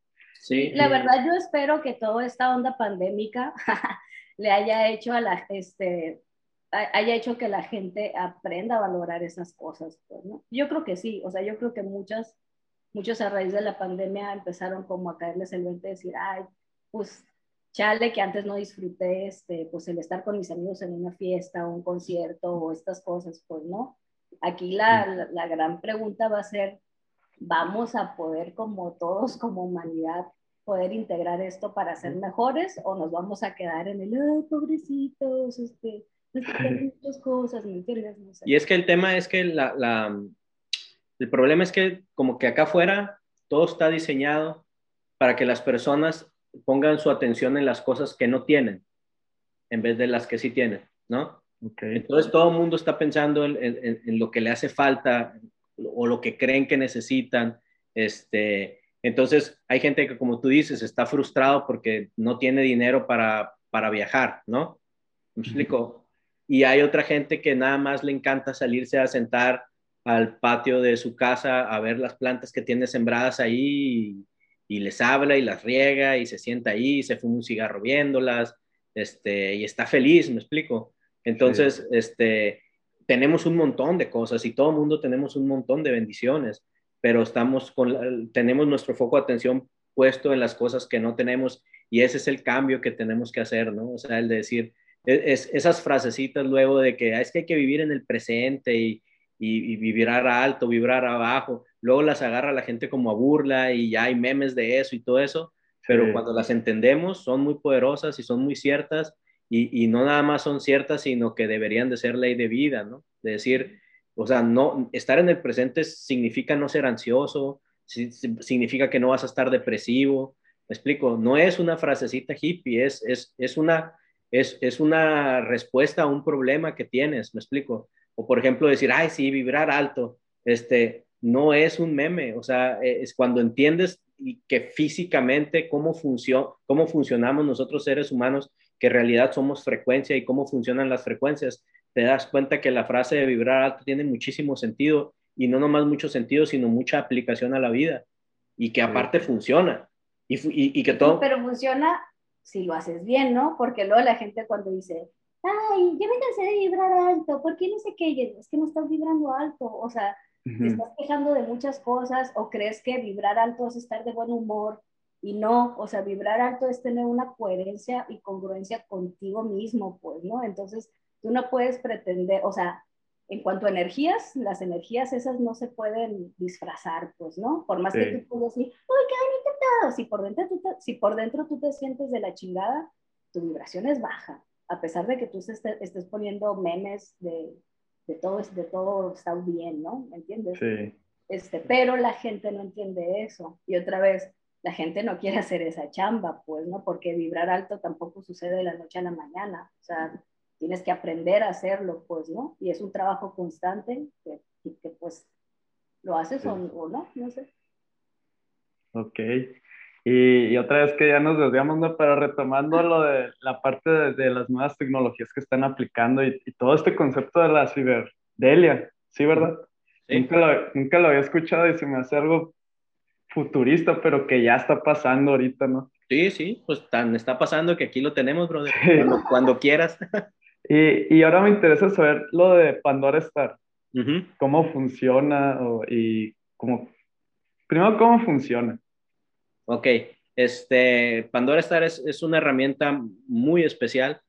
Sí. La verdad, yo espero que toda esta onda pandémica le haya hecho a la, este, haya hecho que la gente aprenda a valorar esas cosas, pues, ¿no? Yo creo que sí, o sea, yo creo que muchas, muchos a raíz de la pandemia empezaron como a caerles el 20 y decir, ay, pues chale que antes no disfruté, este, pues el estar con mis amigos en una fiesta o un concierto o estas cosas, pues, ¿no? Aquí la, la, la gran pregunta va a ser, ¿vamos a poder como todos, como humanidad, poder integrar esto para ser mejores o nos vamos a quedar en el, ay, pobrecitos, este, muchas cosas, ¿me entiendes? No sé. Y es que el tema es que la, la, el problema es que como que acá afuera todo está diseñado para que las personas pongan su atención en las cosas que no tienen en vez de las que sí tienen, ¿no? Okay. Entonces todo el mundo está pensando en, en, en, lo que le hace falta o lo que creen que necesitan. Este, entonces hay gente que, como tú dices, está frustrado porque no tiene dinero para, para viajar, ¿no? ¿Me explico? Y hay otra gente que nada más le encanta salirse a sentar al patio de su casa a ver las plantas que tiene sembradas ahí y, y les habla y las riega y se sienta ahí y se fuma un cigarro viéndolas este, y está feliz, me explico. Entonces, sí. este, tenemos un montón de cosas y todo el mundo tenemos un montón de bendiciones, pero estamos con, tenemos nuestro foco de atención puesto en las cosas que no tenemos y ese es el cambio que tenemos que hacer, ¿no? O sea, el de decir, es, esas frasecitas luego de que ah, es que hay que vivir en el presente y, y, y, vibrar alto, vibrar abajo, luego las agarra la gente como a burla y ya hay memes de eso y todo eso, pero sí. cuando las entendemos son muy poderosas y son muy ciertas y, y, no nada más son ciertas, sino que deberían de ser ley de vida, ¿no? De decir, o sea, no, estar en el presente significa no ser ansioso, significa que no vas a estar depresivo, me explico, no es una frasecita hippie, es, es, es una es, es, una respuesta a un problema que tienes, me explico. O por ejemplo decir, ay, sí, vibrar alto, este, no es un meme, o sea, e, es cuando entiendes y que físicamente cómo, cómo funcionamos nosotros seres humanos, que en realidad somos frecuencia y cómo funcionan las frecuencias, te das cuenta que la frase de vibrar alto tiene muchísimo sentido y no nomás mucho sentido, sino mucha aplicación a la vida y que aparte sí. funciona. Y, y, y, que todo... Pero funciona si lo haces bien, ¿no? Porque luego la gente cuando dice, ay, ya me cansé de vibrar alto, ¿por qué no sé qué? Es que no estás vibrando alto, o sea, uh -huh. te estás quejando de muchas cosas o crees que vibrar alto es estar de buen humor y no, o sea, vibrar alto es tener una coherencia y congruencia contigo mismo, pues, ¿no? Entonces, tú no puedes pretender, o sea, en cuanto a energías, las energías esas no se pueden disfrazar, pues, ¿no? Por más sí. que tú puedas decir, ¡ay, qué bonito todo! Si por, dentro tú te, si por dentro tú te sientes de la chingada, tu vibración es baja, a pesar de que tú estés, estés poniendo memes de, de, todo, de todo está bien, ¿no? ¿Me entiendes? Sí. Este, pero la gente no entiende eso. Y otra vez, la gente no quiere hacer esa chamba, pues, ¿no? Porque vibrar alto tampoco sucede de la noche a la mañana. O sea, tienes que aprender a hacerlo, pues, ¿no? Y es un trabajo constante que, que pues, lo haces sí. o, o, no, no sé. Ok. Y, y, otra vez que ya nos desviamos, ¿no? Pero retomando lo de la parte de, de las nuevas tecnologías que están aplicando y, y, todo este concepto de la ciberdelia, ¿sí, verdad? Sí. Nunca, lo, nunca lo había escuchado y se me hace algo futurista, pero que ya está pasando ahorita, ¿no? Sí, sí, pues tan está pasando que aquí lo tenemos, brother, sí. cuando, cuando quieras. Y, y, ahora me interesa saber lo de Pandora Star. Uh -huh. ¿Cómo funciona? O, y cómo... Primero, ¿cómo funciona? Ok, Este, Pandora Star es, una herramienta muy especial.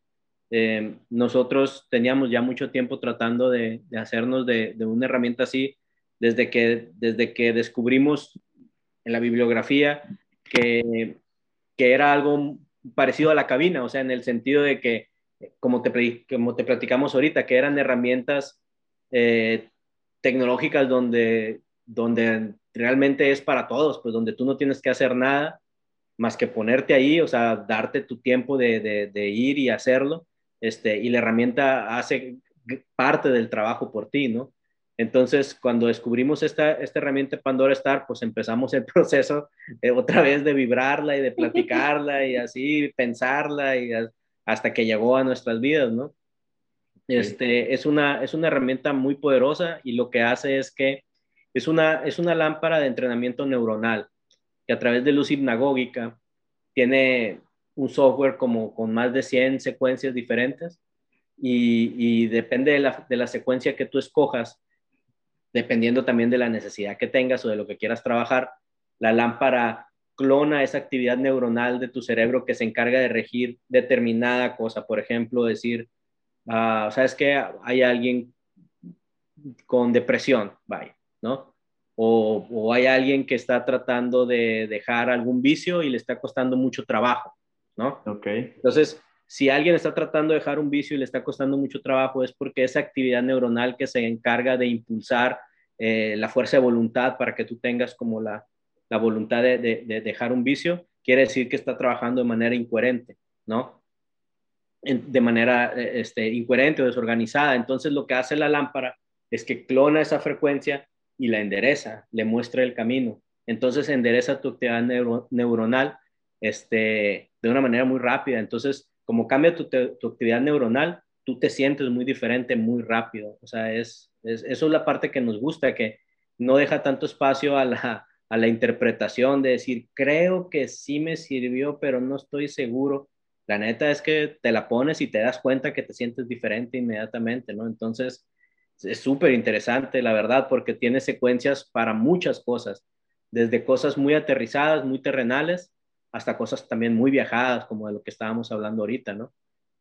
Eh, nosotros teníamos ya mucho tiempo tratando de, hacernos de, una herramienta así desde que, desde que descubrimos en la bibliografía que, que era algo parecido a la cabina, o sea, en el sentido de que, como te, como te platicamos ahorita, que eran herramientas eh, tecnológicas donde, donde realmente es para todos, pues donde tú no tienes que hacer nada más que ponerte ahí, o sea, darte tu tiempo de, de, ir y hacerlo, este, y la herramienta hace parte del trabajo por ti, ¿no? Entonces, cuando descubrimos esta, esta herramienta Pandora Star, pues empezamos el proceso eh, otra vez de vibrarla y de platicarla y así pensarla y hasta que llegó a nuestras vidas, ¿no? Este, es, una, es una herramienta muy poderosa y lo que hace es que es una, es una lámpara de entrenamiento neuronal que a través de luz hipnagógica tiene un software como con más de 100 secuencias diferentes y, depende de la, de la, secuencia que tú escojas, dependiendo también de la necesidad que tengas o de lo que quieras trabajar, la lámpara clona esa actividad neuronal de tu cerebro que se encarga de regir determinada cosa. Por ejemplo, decir, uh, ¿sabes qué? Hay alguien con depresión, vaya, ¿no? O, hay alguien que está tratando de dejar algún vicio y le está costando mucho trabajo, ¿no? Ok. Entonces, si alguien está tratando de dejar un vicio y le está costando mucho trabajo, es porque esa actividad neuronal que se encarga de impulsar eh, la fuerza de voluntad para que tú tengas como la, la voluntad de, de, dejar un vicio, quiere decir que está trabajando de manera incoherente, ¿no? de manera eh, este, incoherente o desorganizada. Entonces lo que hace la lámpara es que clona esa frecuencia y la endereza, le muestra el camino. Entonces endereza tu actividad neuronal este, de una manera muy rápida. Entonces, como cambia tu, actividad neuronal, tú te sientes muy diferente muy rápido. O sea, es, eso es la parte que nos gusta, que no deja tanto espacio a la, a la interpretación de decir, creo que sí me sirvió, pero no estoy seguro. La neta es que te la pones y te das cuenta que te sientes diferente inmediatamente, ¿no? Entonces, es súper interesante, la verdad, porque tiene secuencias para muchas cosas, desde cosas muy aterrizadas, muy terrenales, hasta cosas también muy viajadas, como de lo que estábamos hablando ahorita, ¿no?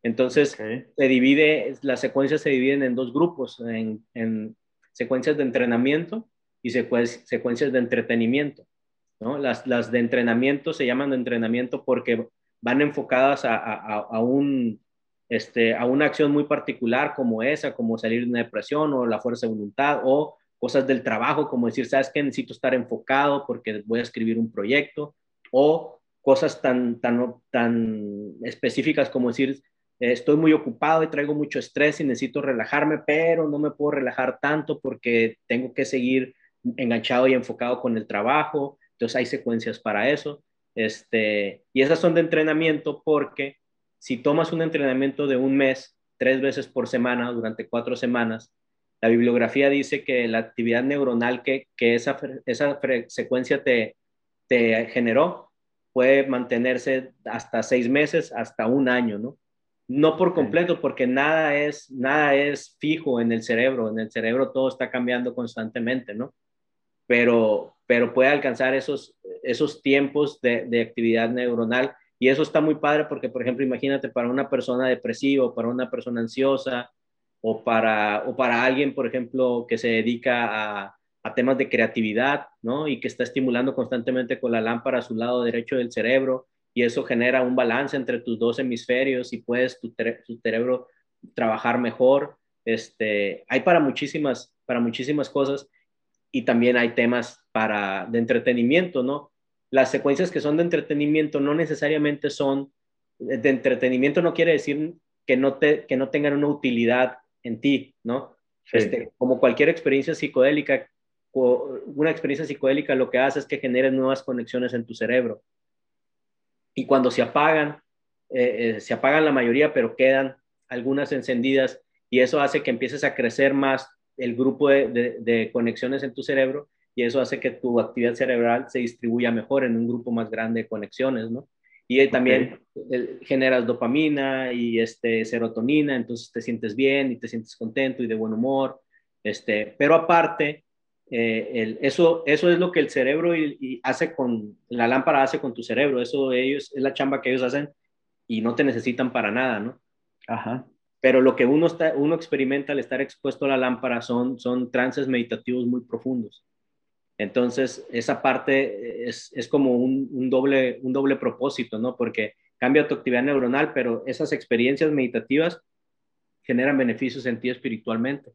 Entonces, se divide, las secuencias se dividen en dos grupos, en, secuencias de entrenamiento y secuencias de entretenimiento, ¿no? Las, las de entrenamiento se llaman de entrenamiento porque van enfocadas a, un, este, a una acción muy particular como esa, como salir de una depresión o la fuerza de voluntad o cosas del trabajo, como decir, sabes que necesito estar enfocado porque voy a escribir un proyecto o cosas tan, tan, tan específicas como decir, eh, estoy muy ocupado y traigo mucho estrés y necesito relajarme, pero no me puedo relajar tanto porque tengo que seguir enganchado y enfocado con el trabajo. Entonces hay secuencias para eso. Este, y esas son de entrenamiento porque si tomas un entrenamiento de un mes, tres veces por semana, durante cuatro semanas, la bibliografía dice que la actividad neuronal que, que esa, esa secuencia te, te generó puede mantenerse hasta seis meses, hasta un año, ¿no? No por completo, porque nada es, nada es fijo en el cerebro. En el cerebro todo está cambiando constantemente, ¿no? Pero, pero puede alcanzar esos, esos tiempos de, de actividad neuronal. Y eso está muy padre porque, por ejemplo, imagínate para una persona depresiva, para una persona ansiosa, o para, o para alguien, por ejemplo, que se dedica a, a temas de creatividad, ¿no? Y que está estimulando constantemente con la lámpara a su lado derecho del cerebro, y eso genera un balance entre tus dos hemisferios y puedes tu, tu cerebro trabajar mejor. Este, hay para muchísimas, para muchísimas cosas y también hay temas para de entretenimiento, ¿no? Las secuencias que son de entretenimiento no necesariamente son de entretenimiento, no quiere decir que no, te, que no tengan una utilidad en ti, ¿no? Este, como cualquier experiencia psicodélica, una experiencia psicodélica lo que hace es que genere nuevas conexiones en tu cerebro. Y cuando se apagan, eh, eh, se apagan la mayoría, pero quedan algunas encendidas y eso hace que empieces a crecer más el grupo de, conexiones en tu cerebro y eso hace que tu actividad cerebral se distribuya mejor en un grupo más grande de conexiones, ¿no? Y también eh, generas dopamina y este, serotonina, entonces te sientes bien y te sientes contento y de buen humor. Este, pero aparte, eh, eso, eso es lo que el cerebro y, hace con, la lámpara hace con tu cerebro, eso ellos, es la chamba que ellos hacen y no te necesitan para nada, ¿no? Ajá. Pero lo que uno, está, uno experimenta al estar expuesto a la lámpara son, son trances meditativos muy profundos. Entonces, esa parte es, es como un, un, doble, un doble propósito, ¿no? Porque cambia tu actividad neuronal, pero esas experiencias meditativas generan beneficios en ti espiritualmente.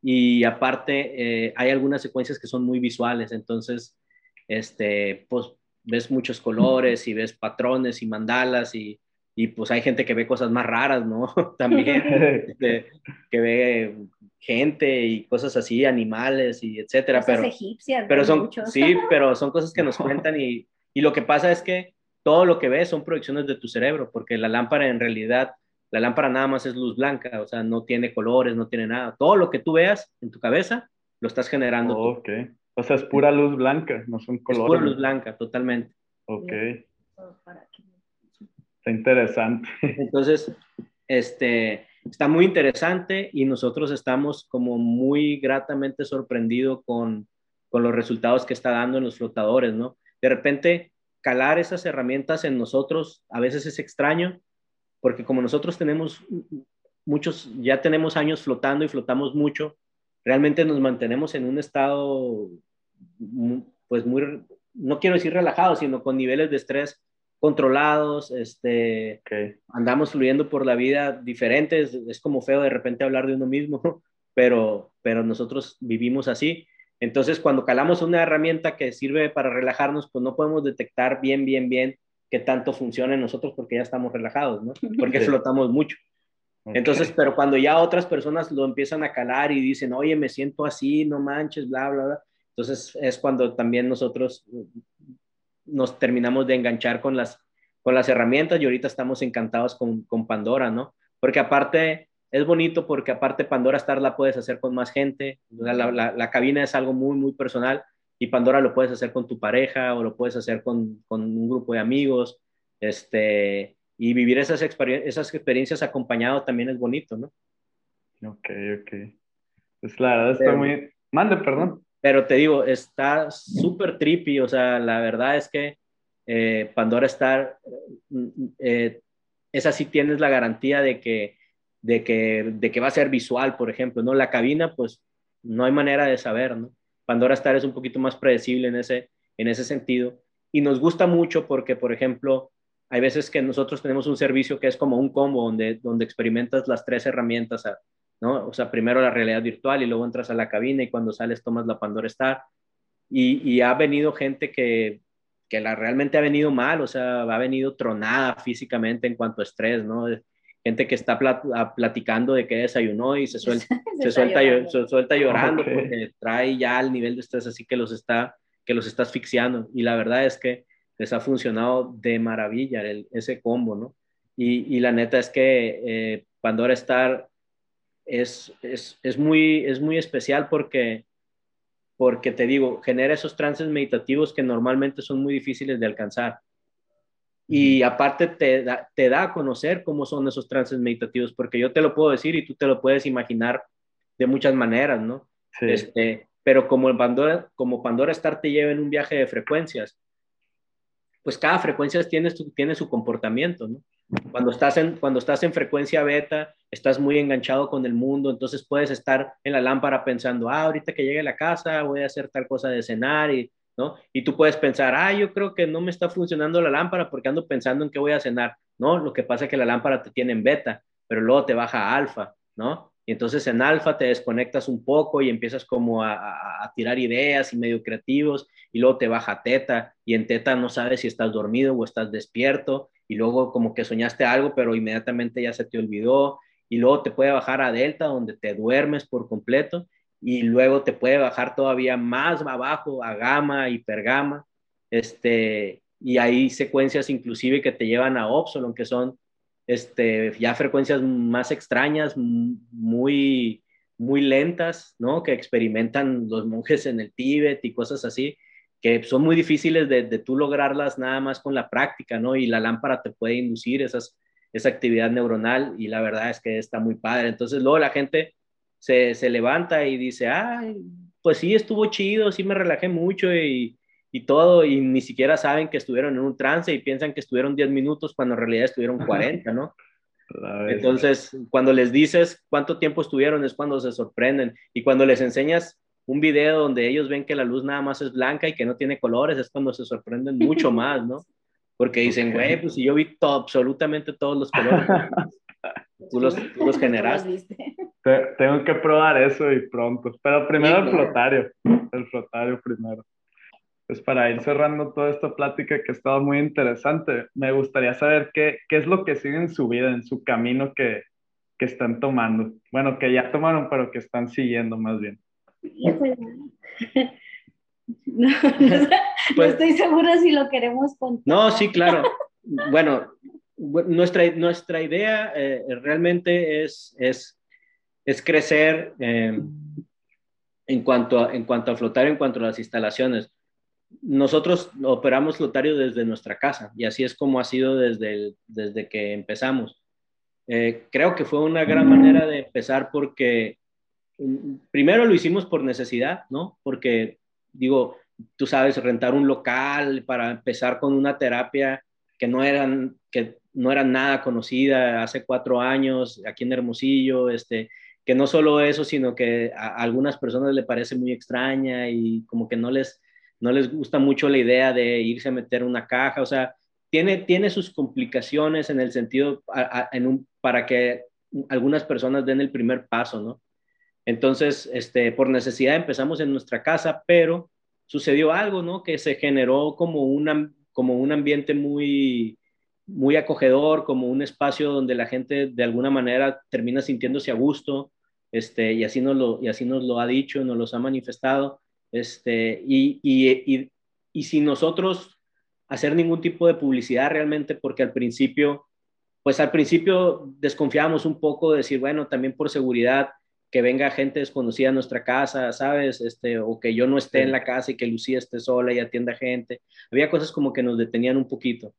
Y aparte, eh, hay algunas secuencias que son muy visuales, entonces, este, pues ves muchos colores y ves patrones y mandalas y, y pues hay gente que ve cosas más raras, ¿no? También, este, que ve gente y cosas así, animales y etcétera. Cosas pero, egipcias. pero son, muchos. sí, pero son cosas que nos cuentan y, y lo que pasa es que todo lo que ves son proyecciones de tu cerebro, porque la lámpara en realidad, la lámpara nada más es luz blanca, o sea, no tiene colores, no tiene nada. Todo lo que tú veas en tu cabeza lo estás generando. Oh, ok. O sea, es pura luz blanca, no son colores. Es pura luz blanca, totalmente. Ok. Está interesante. Entonces, este, está muy interesante y nosotros estamos como muy gratamente sorprendidos con, con los resultados que está dando en los flotadores, ¿no? De repente, calar esas herramientas en nosotros a veces es extraño, porque como nosotros tenemos muchos, ya tenemos años flotando y flotamos mucho, realmente nos mantenemos en un estado, pues muy, no quiero decir relajado, sino con niveles de estrés controlados, este, okay. andamos fluyendo por la vida diferentes, es como feo de repente hablar de uno mismo, pero, pero nosotros vivimos así. Entonces, cuando calamos una herramienta que sirve para relajarnos, pues no podemos detectar bien, bien, bien qué tanto funciona en nosotros porque ya estamos relajados, ¿no? Porque sí. flotamos mucho. Okay. Entonces, pero cuando ya otras personas lo empiezan a calar y dicen, oye, me siento así, no manches, bla, bla, bla, entonces es cuando también nosotros nos terminamos de enganchar con las, con las herramientas y ahorita estamos encantados con, con Pandora, ¿no? Porque aparte, es bonito porque aparte Pandora Star la puedes hacer con más gente, la, la, la, cabina es algo muy, muy personal y Pandora lo puedes hacer con tu pareja o lo puedes hacer con, con un grupo de amigos, este, y vivir esas, experien esas experiencias acompañado también es bonito, ¿no? Ok, ok. Pues la verdad está Pero, muy... Mande, perdón. Pero te digo, está súper trippy, o sea, la verdad es que eh, Pandora Star, eh, esa sí tienes la garantía de que, de, que, de que va a ser visual, por ejemplo, ¿no? La cabina, pues no hay manera de saber, ¿no? Pandora Star es un poquito más predecible en ese, en ese sentido y nos gusta mucho porque, por ejemplo, hay veces que nosotros tenemos un servicio que es como un combo donde, donde experimentas las tres herramientas, ¿no? O sea, primero la realidad virtual y luego entras a la cabina y cuando sales tomas la Pandora Star. Y, y ha venido gente que, que la realmente ha venido mal, o sea, ha venido tronada físicamente en cuanto a estrés, ¿no? Gente que está plat platicando de que desayunó y se suelta, se, se suelta, llorando. se suelta llorando okay. porque trae ya el nivel de estrés así que los está, que los está asfixiando. Y la verdad es que les ha funcionado de maravilla el, ese combo, ¿no? Y, y, la neta es que eh, Pandora Star es, es, es, muy, es muy especial porque, porque, te digo, genera esos trances meditativos que normalmente son muy difíciles de alcanzar. Y aparte te da, te da a conocer cómo son esos trances meditativos, porque yo te lo puedo decir y tú te lo puedes imaginar de muchas maneras, ¿no? Sí. Este, pero como, el Pandora, como Pandora Star te lleva en un viaje de frecuencias, pues cada frecuencia tiene su, tiene su comportamiento, ¿no? Cuando estás, en, cuando estás en frecuencia beta, estás muy enganchado con el mundo, entonces puedes estar en la lámpara pensando, ah, ahorita que llegue a la casa voy a hacer tal cosa de cenar, y, ¿no? Y tú puedes pensar, ah, yo creo que no me está funcionando la lámpara porque ando pensando en qué voy a cenar, ¿no? Lo que pasa es que la lámpara te tiene en beta, pero luego te baja a alfa, ¿no? Y entonces en alfa te desconectas un poco y empiezas como a, a, a, tirar ideas y medio creativos y luego te baja teta y en teta no sabes si estás dormido o estás despierto y luego como que soñaste algo pero inmediatamente ya se te olvidó y luego te puede bajar a delta donde te duermes por completo y luego te puede bajar todavía más abajo a gamma, hipergama, este, y hay secuencias inclusive que te llevan a Opsilon que son este, ya frecuencias más extrañas, muy, muy lentas, ¿no? Que experimentan los monjes en el Tíbet y cosas así, que son muy difíciles de, de tú lograrlas nada más con la práctica, ¿no? Y la lámpara te puede inducir esas, esa actividad neuronal y la verdad es que está muy padre. Entonces luego la gente se, se levanta y dice, ay, pues sí, estuvo chido, sí me relajé mucho y, y todo, y ni siquiera saben que estuvieron en un trance y piensan que estuvieron 10 minutos cuando en realidad estuvieron 40, ¿no? Entonces, cuando les dices cuánto tiempo estuvieron es cuando se sorprenden y cuando les enseñas un video donde ellos ven que la luz nada más es blanca y que no tiene colores, es cuando se sorprenden mucho más, ¿no? Porque dicen, güey, pues si yo vi todo, absolutamente todos los colores, tú los, tú los generaste. Tengo que probar eso y pronto, pero primero el flotario, el flotario primero. Pues para ir cerrando toda esta plática que ha estado muy interesante, me gustaría saber qué, qué es lo que sigue en su vida, en su camino que, que están tomando. Bueno, que ya tomaron, pero que están siguiendo más bien. No, pues, estoy segura si lo queremos contar. No, sí, claro. Bueno, nuestra, nuestra idea eh, realmente es, es, es crecer eh, en, cuanto a, en cuanto a flotar, en cuanto a las instalaciones. Nosotros operamos flotario desde nuestra casa y así es como ha sido desde, desde que empezamos. Eh, creo que fue una gran manera de empezar porque primero lo hicimos por necesidad, ¿no? Porque digo, tú sabes, rentar un local para empezar con una terapia que no eran, que no era nada conocida hace cuatro años aquí en Hermosillo, este, que no solo eso, sino que a, algunas personas le parece muy extraña y como que no les, no les gusta mucho la idea de irse a meter una caja, o sea, tiene, tiene sus complicaciones en el sentido para que algunas personas den el primer paso, ¿no? Entonces, este, por necesidad empezamos en nuestra casa, pero sucedió algo, ¿no? Que se generó como, una, como un ambiente muy, muy acogedor, como un espacio donde la gente de alguna manera termina sintiéndose a gusto, este, y, así nos lo, y así nos lo ha dicho, nos los ha manifestado, este, y, y, y, y sin nosotros hacer ningún tipo de publicidad realmente, porque al principio, pues al principio desconfiábamos un poco de decir, bueno, también por seguridad, que venga gente desconocida a nuestra casa, ¿sabes? Este, o que yo no esté en la casa y que Lucía esté sola y atienda gente. Había cosas como que nos detenían un poquito,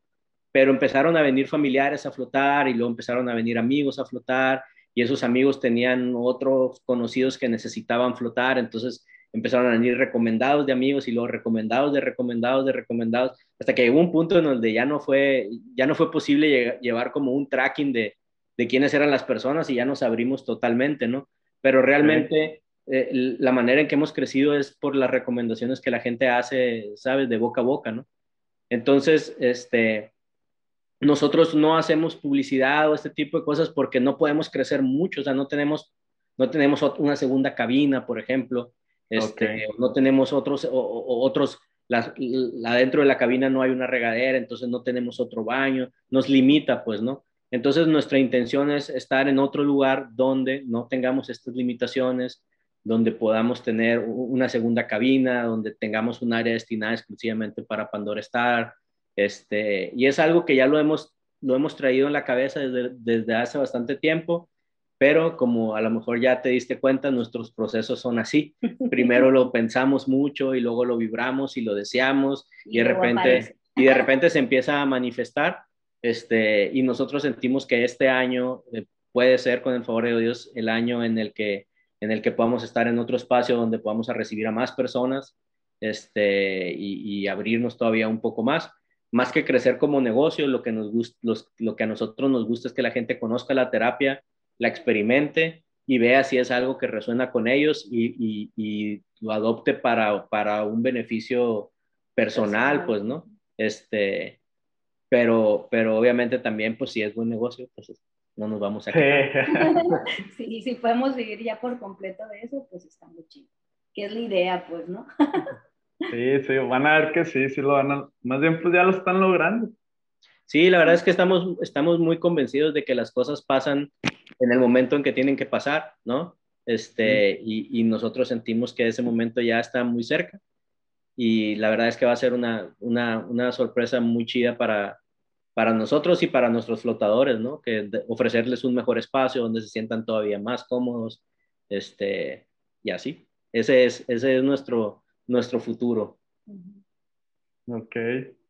pero empezaron a venir familiares a flotar y luego empezaron a venir amigos a flotar y esos amigos tenían otros conocidos que necesitaban flotar, entonces empezaron a venir recomendados de amigos y luego recomendados de recomendados de recomendados, hasta que llegó un punto en donde ya no fue, ya no fue posible llevar como un tracking de, de quiénes eran las personas y ya nos abrimos totalmente, ¿no? Pero realmente eh, la manera en que hemos crecido es por las recomendaciones que la gente hace, ¿sabes? De boca a boca, ¿no? Entonces, este, nosotros no hacemos publicidad o este tipo de cosas porque no podemos crecer mucho, o sea, no tenemos, no tenemos una segunda cabina, por ejemplo, este, no tenemos otros, o, otros, la, dentro de la cabina no hay una regadera, entonces no tenemos otro baño, nos limita, pues, ¿no? Entonces, nuestra intención es estar en otro lugar donde no tengamos estas limitaciones, donde podamos tener una segunda cabina, donde tengamos un área destinada exclusivamente para Pandora Star. Este, y es algo que ya lo hemos, lo hemos traído en la cabeza desde, desde hace bastante tiempo, pero como a lo mejor ya te diste cuenta, nuestros procesos son así. Primero lo pensamos mucho y luego lo vibramos y lo deseamos y, de repente y de repente se empieza a manifestar este, y nosotros sentimos que este año eh, puede ser, con el favor de Dios, el año en el que, en el que podamos estar en otro espacio donde podamos recibir a más personas este, y, abrirnos todavía un poco más. Más que crecer como negocio, lo que, nos gusta, lo que a nosotros nos gusta es que la gente conozca la terapia, la experimente y vea si es algo que resuena con ellos y, y, lo adopte para, para un beneficio personal, personal, pues, ¿no? Este, pero, pero obviamente también, pues si es buen negocio, pues no nos vamos a quedar. Sí, si podemos vivir ya por completo de eso, pues está muy chido. Que es la idea, pues, ¿no? Sí, sí, van a ver que sí, sí lo van a, más bien pues ya lo están logrando. Sí, la verdad es que estamos, estamos muy convencidos de que las cosas pasan en el momento en que tienen que pasar, ¿no? Este, y, y, nosotros sentimos que ese momento ya está muy cerca. Y la verdad es que va a ser una, una, una sorpresa muy chida para, para nosotros y para nuestros flotadores, ¿no? Que ofrecerles un mejor espacio donde se sientan todavía más cómodos, este, y así. Ese es, ese es nuestro, nuestro futuro. Ok.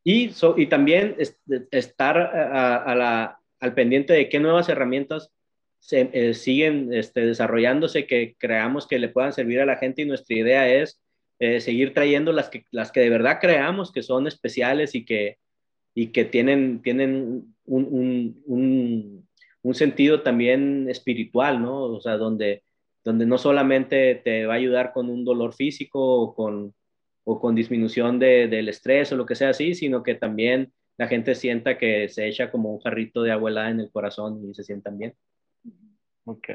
Y, y también estar a, la, al pendiente de qué nuevas herramientas eh, siguen este, desarrollándose, que creamos que le puedan servir a la gente y nuestra idea es eh, seguir trayendo las que, las que de verdad creamos que son especiales y que, y que tienen, tienen un, un, un, sentido también espiritual, ¿no? O sea, donde, donde no solamente te va a ayudar con un dolor físico o con, o con disminución de, del estrés o lo que sea así, sino que también la gente sienta que se echa como un jarrito de agua en el corazón y se sientan bien. Ok.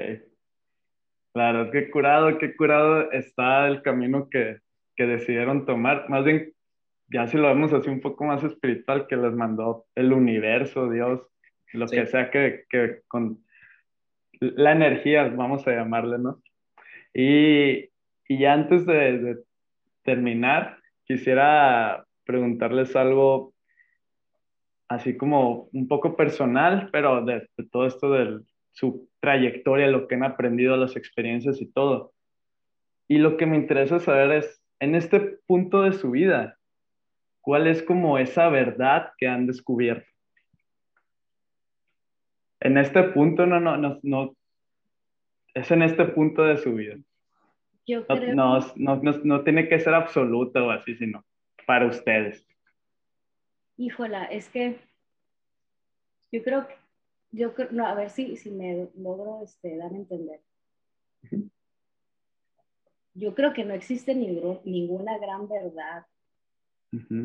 Claro, qué curado, qué curado está el camino que, que decidieron tomar. Más bien, ya si lo vemos así un poco más espiritual, que les mandó el universo, Dios, lo que sea que, que, con la energía, vamos a llamarle, ¿no? Y, y ya antes de, de terminar, quisiera preguntarles algo así como un poco personal, pero de, de todo esto del su trayectoria, lo que han aprendido, las experiencias y todo. Y lo que me interesa saber es, en este punto de su vida, ¿cuál es como esa verdad que han descubierto? En este punto, no, no, no, no, es en este punto de su vida. Yo creo... no, no, no, no tiene que ser absoluto o así, sino para ustedes. Híjola, es que yo creo que yo creo, no, a ver si, si me logro este, dar a entender. Yo creo que no existe ninguna gran verdad.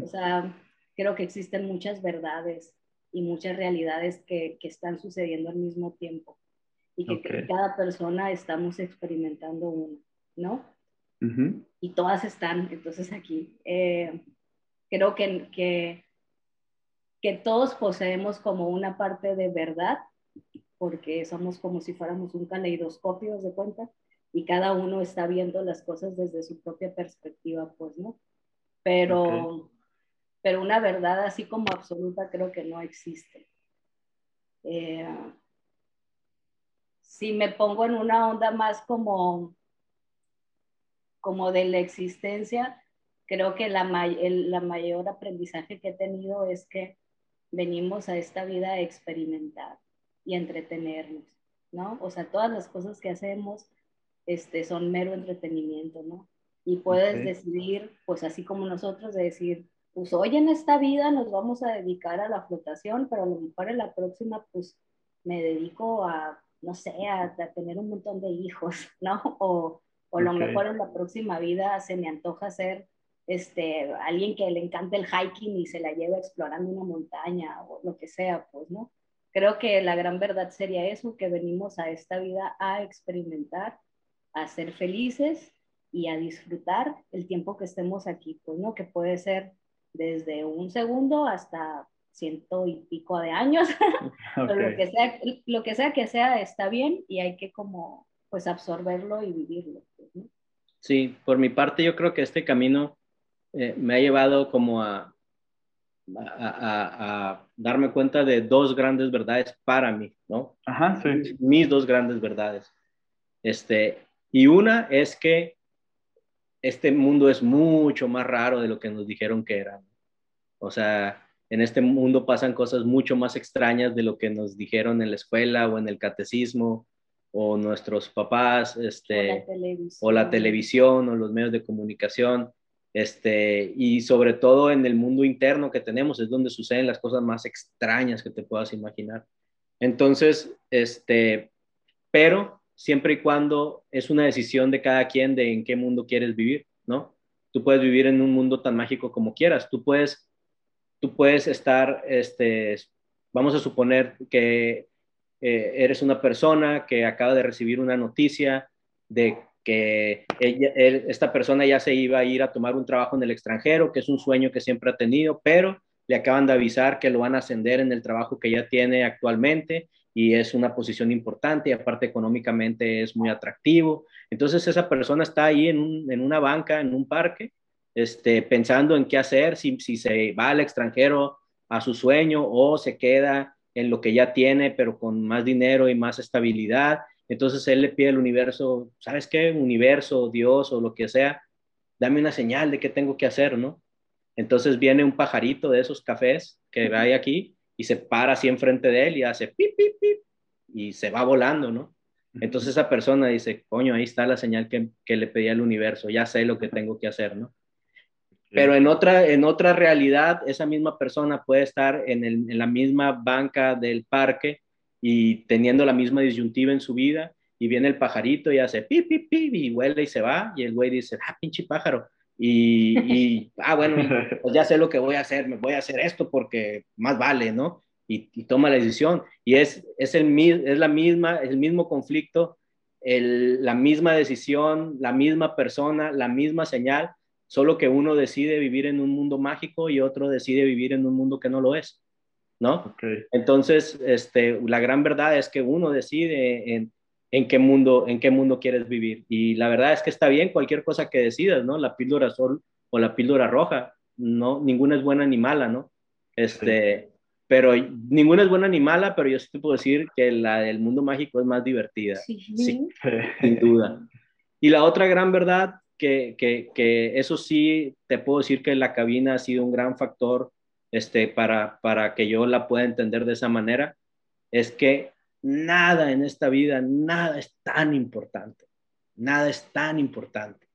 O sea, creo que existen muchas verdades y muchas realidades que, que están sucediendo al mismo tiempo y que cada persona estamos experimentando una, ¿no? Y todas están, entonces aquí. Eh, creo que, que que todos poseemos como una parte de verdad, porque somos como si fuéramos un caleidoscopio, de cuenta, y cada uno está viendo las cosas desde su propia perspectiva, pues, ¿no? Pero, pero una verdad así como absoluta creo que no existe. Eh, si me pongo en una onda más como, como de la existencia, creo que la, la mayor aprendizaje que he tenido es que venimos a esta vida a experimentar y entretenernos, ¿no? O sea, todas las cosas que hacemos este, son mero entretenimiento, ¿no? Y puedes decidir, pues así como nosotros, de decir, pues hoy en esta vida nos vamos a dedicar a la flotación, pero a lo mejor en la próxima, pues me dedico a, no sé, a, tener un montón de hijos, ¿no? O, o a lo mejor en la próxima vida se me antoja ser este, alguien que le encanta el hiking y se la lleva explorando una montaña o lo que sea, pues, ¿no? Creo que la gran verdad sería eso, que venimos a esta vida a experimentar, a ser felices y a disfrutar el tiempo que estemos aquí, pues, ¿no? Que puede ser desde un segundo hasta ciento y pico de años, lo que, sea, lo que sea que sea está bien y hay que como pues absorberlo y vivirlo. Pues, ¿no? Sí, por mi parte yo creo que este camino eh, me ha llevado como a, a, darme cuenta de dos grandes verdades para mí, ¿no? Ajá, sí. Mis dos grandes verdades. Este, y una es que este mundo es mucho más raro de lo que nos dijeron que era. O sea, en este mundo pasan cosas mucho más extrañas de lo que nos dijeron en la escuela o en el catecismo o nuestros papás, este, o la televisión o los medios de comunicación. Este, y sobre todo en el mundo interno que tenemos es donde suceden las cosas más extrañas que te puedas imaginar. Entonces, este, pero siempre y cuando es una decisión de cada quien de en qué mundo quieres vivir, ¿no? Tú puedes vivir en un mundo tan mágico como quieras, tú puedes, tú puedes estar, este, vamos a suponer que eh, eres una persona que acaba de recibir una noticia de que esta persona ya se iba a ir a tomar un trabajo en el extranjero, que es un sueño que siempre ha tenido, pero le acaban de avisar que lo van a ascender en el trabajo que ya tiene actualmente y es una posición importante y aparte económicamente es muy atractivo. Entonces esa persona está ahí en, una banca, en un parque, este, pensando en qué hacer, si, si se va al extranjero a su sueño o se queda en lo que ya tiene, pero con más dinero y más estabilidad entonces él le pide al universo, ¿sabes qué? Universo, Dios o lo que sea, dame una señal de qué tengo que hacer, ¿no? Entonces viene un pajarito de esos cafés que hay aquí y se para así enfrente de él y hace pip, pip, pip. y se va volando, ¿no? Entonces esa persona dice, coño, ahí está la señal que, que le pedí al universo, ya sé lo que tengo que hacer, ¿no? Pero en otra, en otra realidad, esa misma persona puede estar en, el, en, la misma banca del parque y teniendo la misma disyuntiva en su vida, y viene el pajarito y hace pi, pi, pi, y huele y se va, y el güey dice, ah, pinche pájaro. Y, y ah, bueno, pues ya sé lo que voy a hacer, me voy a hacer esto porque más vale, ¿no? Y, y toma la decisión. Y es, es, el, es la misma, el mismo conflicto, el, la misma decisión, la misma persona, la misma señal, solo que uno decide vivir en un mundo mágico y otro decide vivir en un mundo que no lo es, ¿no? Okay. Entonces, este, la gran verdad es que uno decide en, en, qué mundo, en qué mundo quieres vivir. Y la verdad es que está bien cualquier cosa que decidas, ¿no? La píldora azul o la píldora roja, no, ninguna es buena ni mala, ¿no? Este, sí. Pero ninguna es buena ni mala, pero yo sí te puedo decir que la del mundo mágico es más divertida, sí, sí sin duda. Y la otra gran verdad que, que, que, eso sí, te puedo decir que la cabina ha sido un gran factor este, para, para que yo la pueda entender de esa manera, es que nada en esta vida, nada es tan importante, nada es tan importante.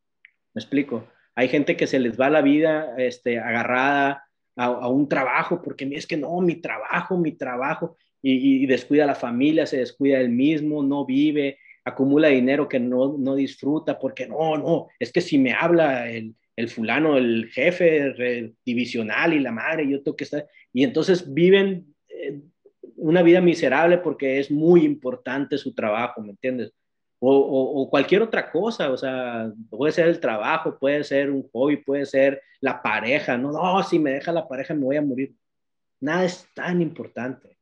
¿Me explico? Hay gente que se les va la vida este, agarrada a, un trabajo, porque es que no, mi trabajo, mi trabajo, y, descuida la familia, se descuida él mismo, no vive, acumula dinero que no, no disfruta, porque no, no, es que si me habla el, el fulano, el jefe el divisional y la madre, yo tengo que estar, y entonces viven una vida miserable porque es muy importante su trabajo, ¿me entiendes? O, o, o, cualquier otra cosa, o sea, puede ser el trabajo, puede ser un hobby, puede ser la pareja, no, no, si me deja la pareja me voy a morir. Nada es tan importante.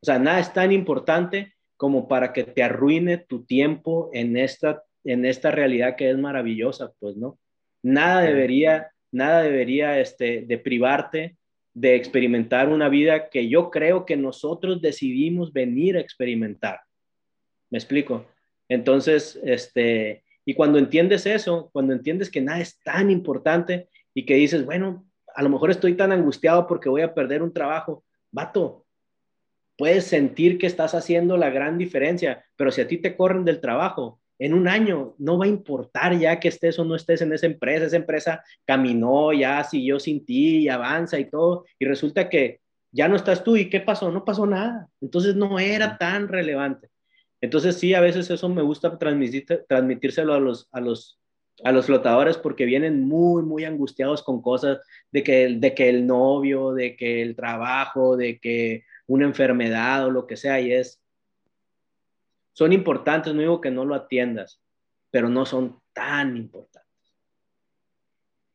O sea, nada es tan importante como para que te arruine tu tiempo en esta, en esta realidad que es maravillosa, pues, ¿no? Nada debería, nada debería este, de privarte de experimentar una vida que yo creo que nosotros decidimos venir a experimentar. ¿Me explico? Entonces, este, y cuando entiendes eso, cuando entiendes que nada es tan importante y que dices, bueno, a lo mejor estoy tan angustiado porque voy a perder un trabajo, vato, puedes sentir que estás haciendo la gran diferencia, pero si a ti te corren del trabajo, en un año no va a importar ya que estés o no estés en esa empresa, esa empresa caminó, ya siguió sin ti y avanza y todo, y resulta que ya no estás tú y ¿qué pasó? No pasó nada. Entonces no era tan relevante. Entonces sí, a veces eso me gusta transmitir, transmitírselo a los, a los, a los flotadores porque vienen muy, muy angustiados con cosas de que, de que el novio, de que el trabajo, de que una enfermedad o lo que sea, y es, son importantes, no digo que no lo atiendas, pero no son tan importantes.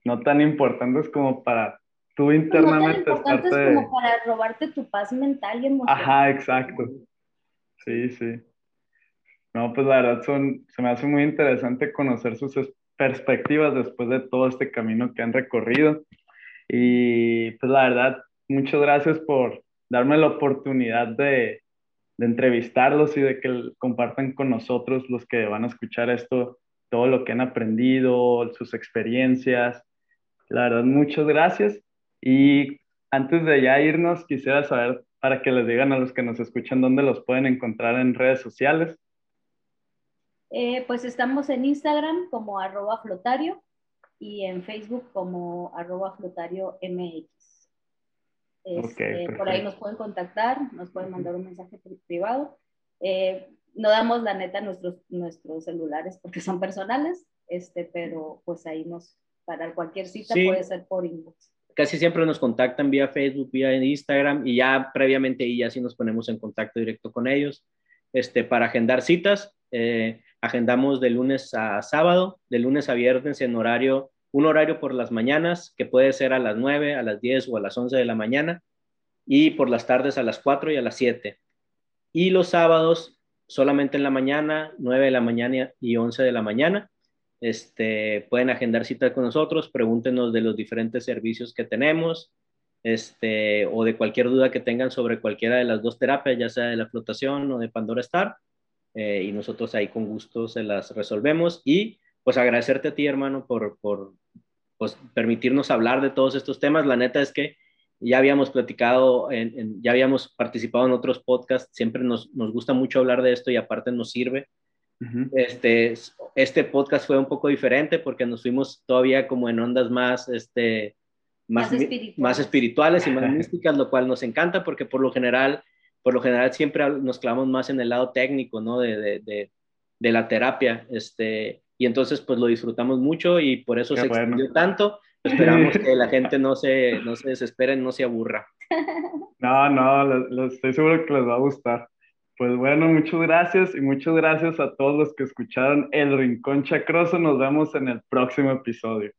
No tan importantes como para tú internamente no tan importantes como para robarte tu paz mental y emocional. Ajá, exacto. Sí, sí. No, pues la verdad son, se me hace muy interesante conocer sus perspectivas después de todo este camino que han recorrido. Y pues la verdad, muchas gracias por, darme la oportunidad de, de entrevistarlos y de que compartan con nosotros los que van a escuchar esto, todo lo que han aprendido, sus experiencias. La verdad, muchas gracias. Y antes de ya irnos, quisiera saber para que les digan a los que nos escuchan dónde los pueden encontrar en redes sociales. Eh, pues estamos en Instagram como arroba flotario y en Facebook como arroba flotario MX. Este, por ahí nos pueden contactar, nos pueden mandar un mensaje privado. Eh, no damos la neta nuestros, nuestros celulares porque son personales, este, pero pues ahí nos, para cualquier cita puede ser por inbox. Casi siempre nos contactan vía Facebook, vía Instagram y ya previamente y ya sí nos ponemos en contacto directo con ellos. Este, para agendar citas, eh, agendamos de lunes a sábado, de lunes a viernes en horario un horario por las mañanas, que puede ser a las 9, a las 10 o a las 11 de la mañana, y por las tardes a las 4 y a las 7. Y los sábados solamente en la mañana, 9 de la mañana y 11 de la mañana. Este, pueden agendar cita con nosotros, pregúntenos de los diferentes servicios que tenemos, este, o de cualquier duda que tengan sobre cualquiera de las dos terapias, ya sea de la flotación o de Pandora Star, eh, y nosotros ahí con gusto se las resolvemos. Y pues agradecerte a ti, hermano, por, por pues, permitirnos hablar de todos estos temas. La neta es que ya habíamos platicado, en, ya habíamos participado en otros podcasts, siempre nos, nos, gusta mucho hablar de esto y aparte nos sirve. este, este podcast fue un poco diferente porque nos fuimos todavía como en ondas más, este, más, más, espirituales. y más místicas, lo cual nos encanta porque por lo general, por lo general siempre nos clavamos más en el lado técnico, ¿no? De, de, de, la terapia, este, y entonces pues lo disfrutamos mucho y por eso se extendió tanto. Esperamos que la gente no se, no se desespere, no se aburra. No, no, estoy seguro que les va a gustar. Pues bueno, muchas gracias y muchas gracias a todos los que escucharon El Rincón Chacroso. Nos vemos en el próximo episodio.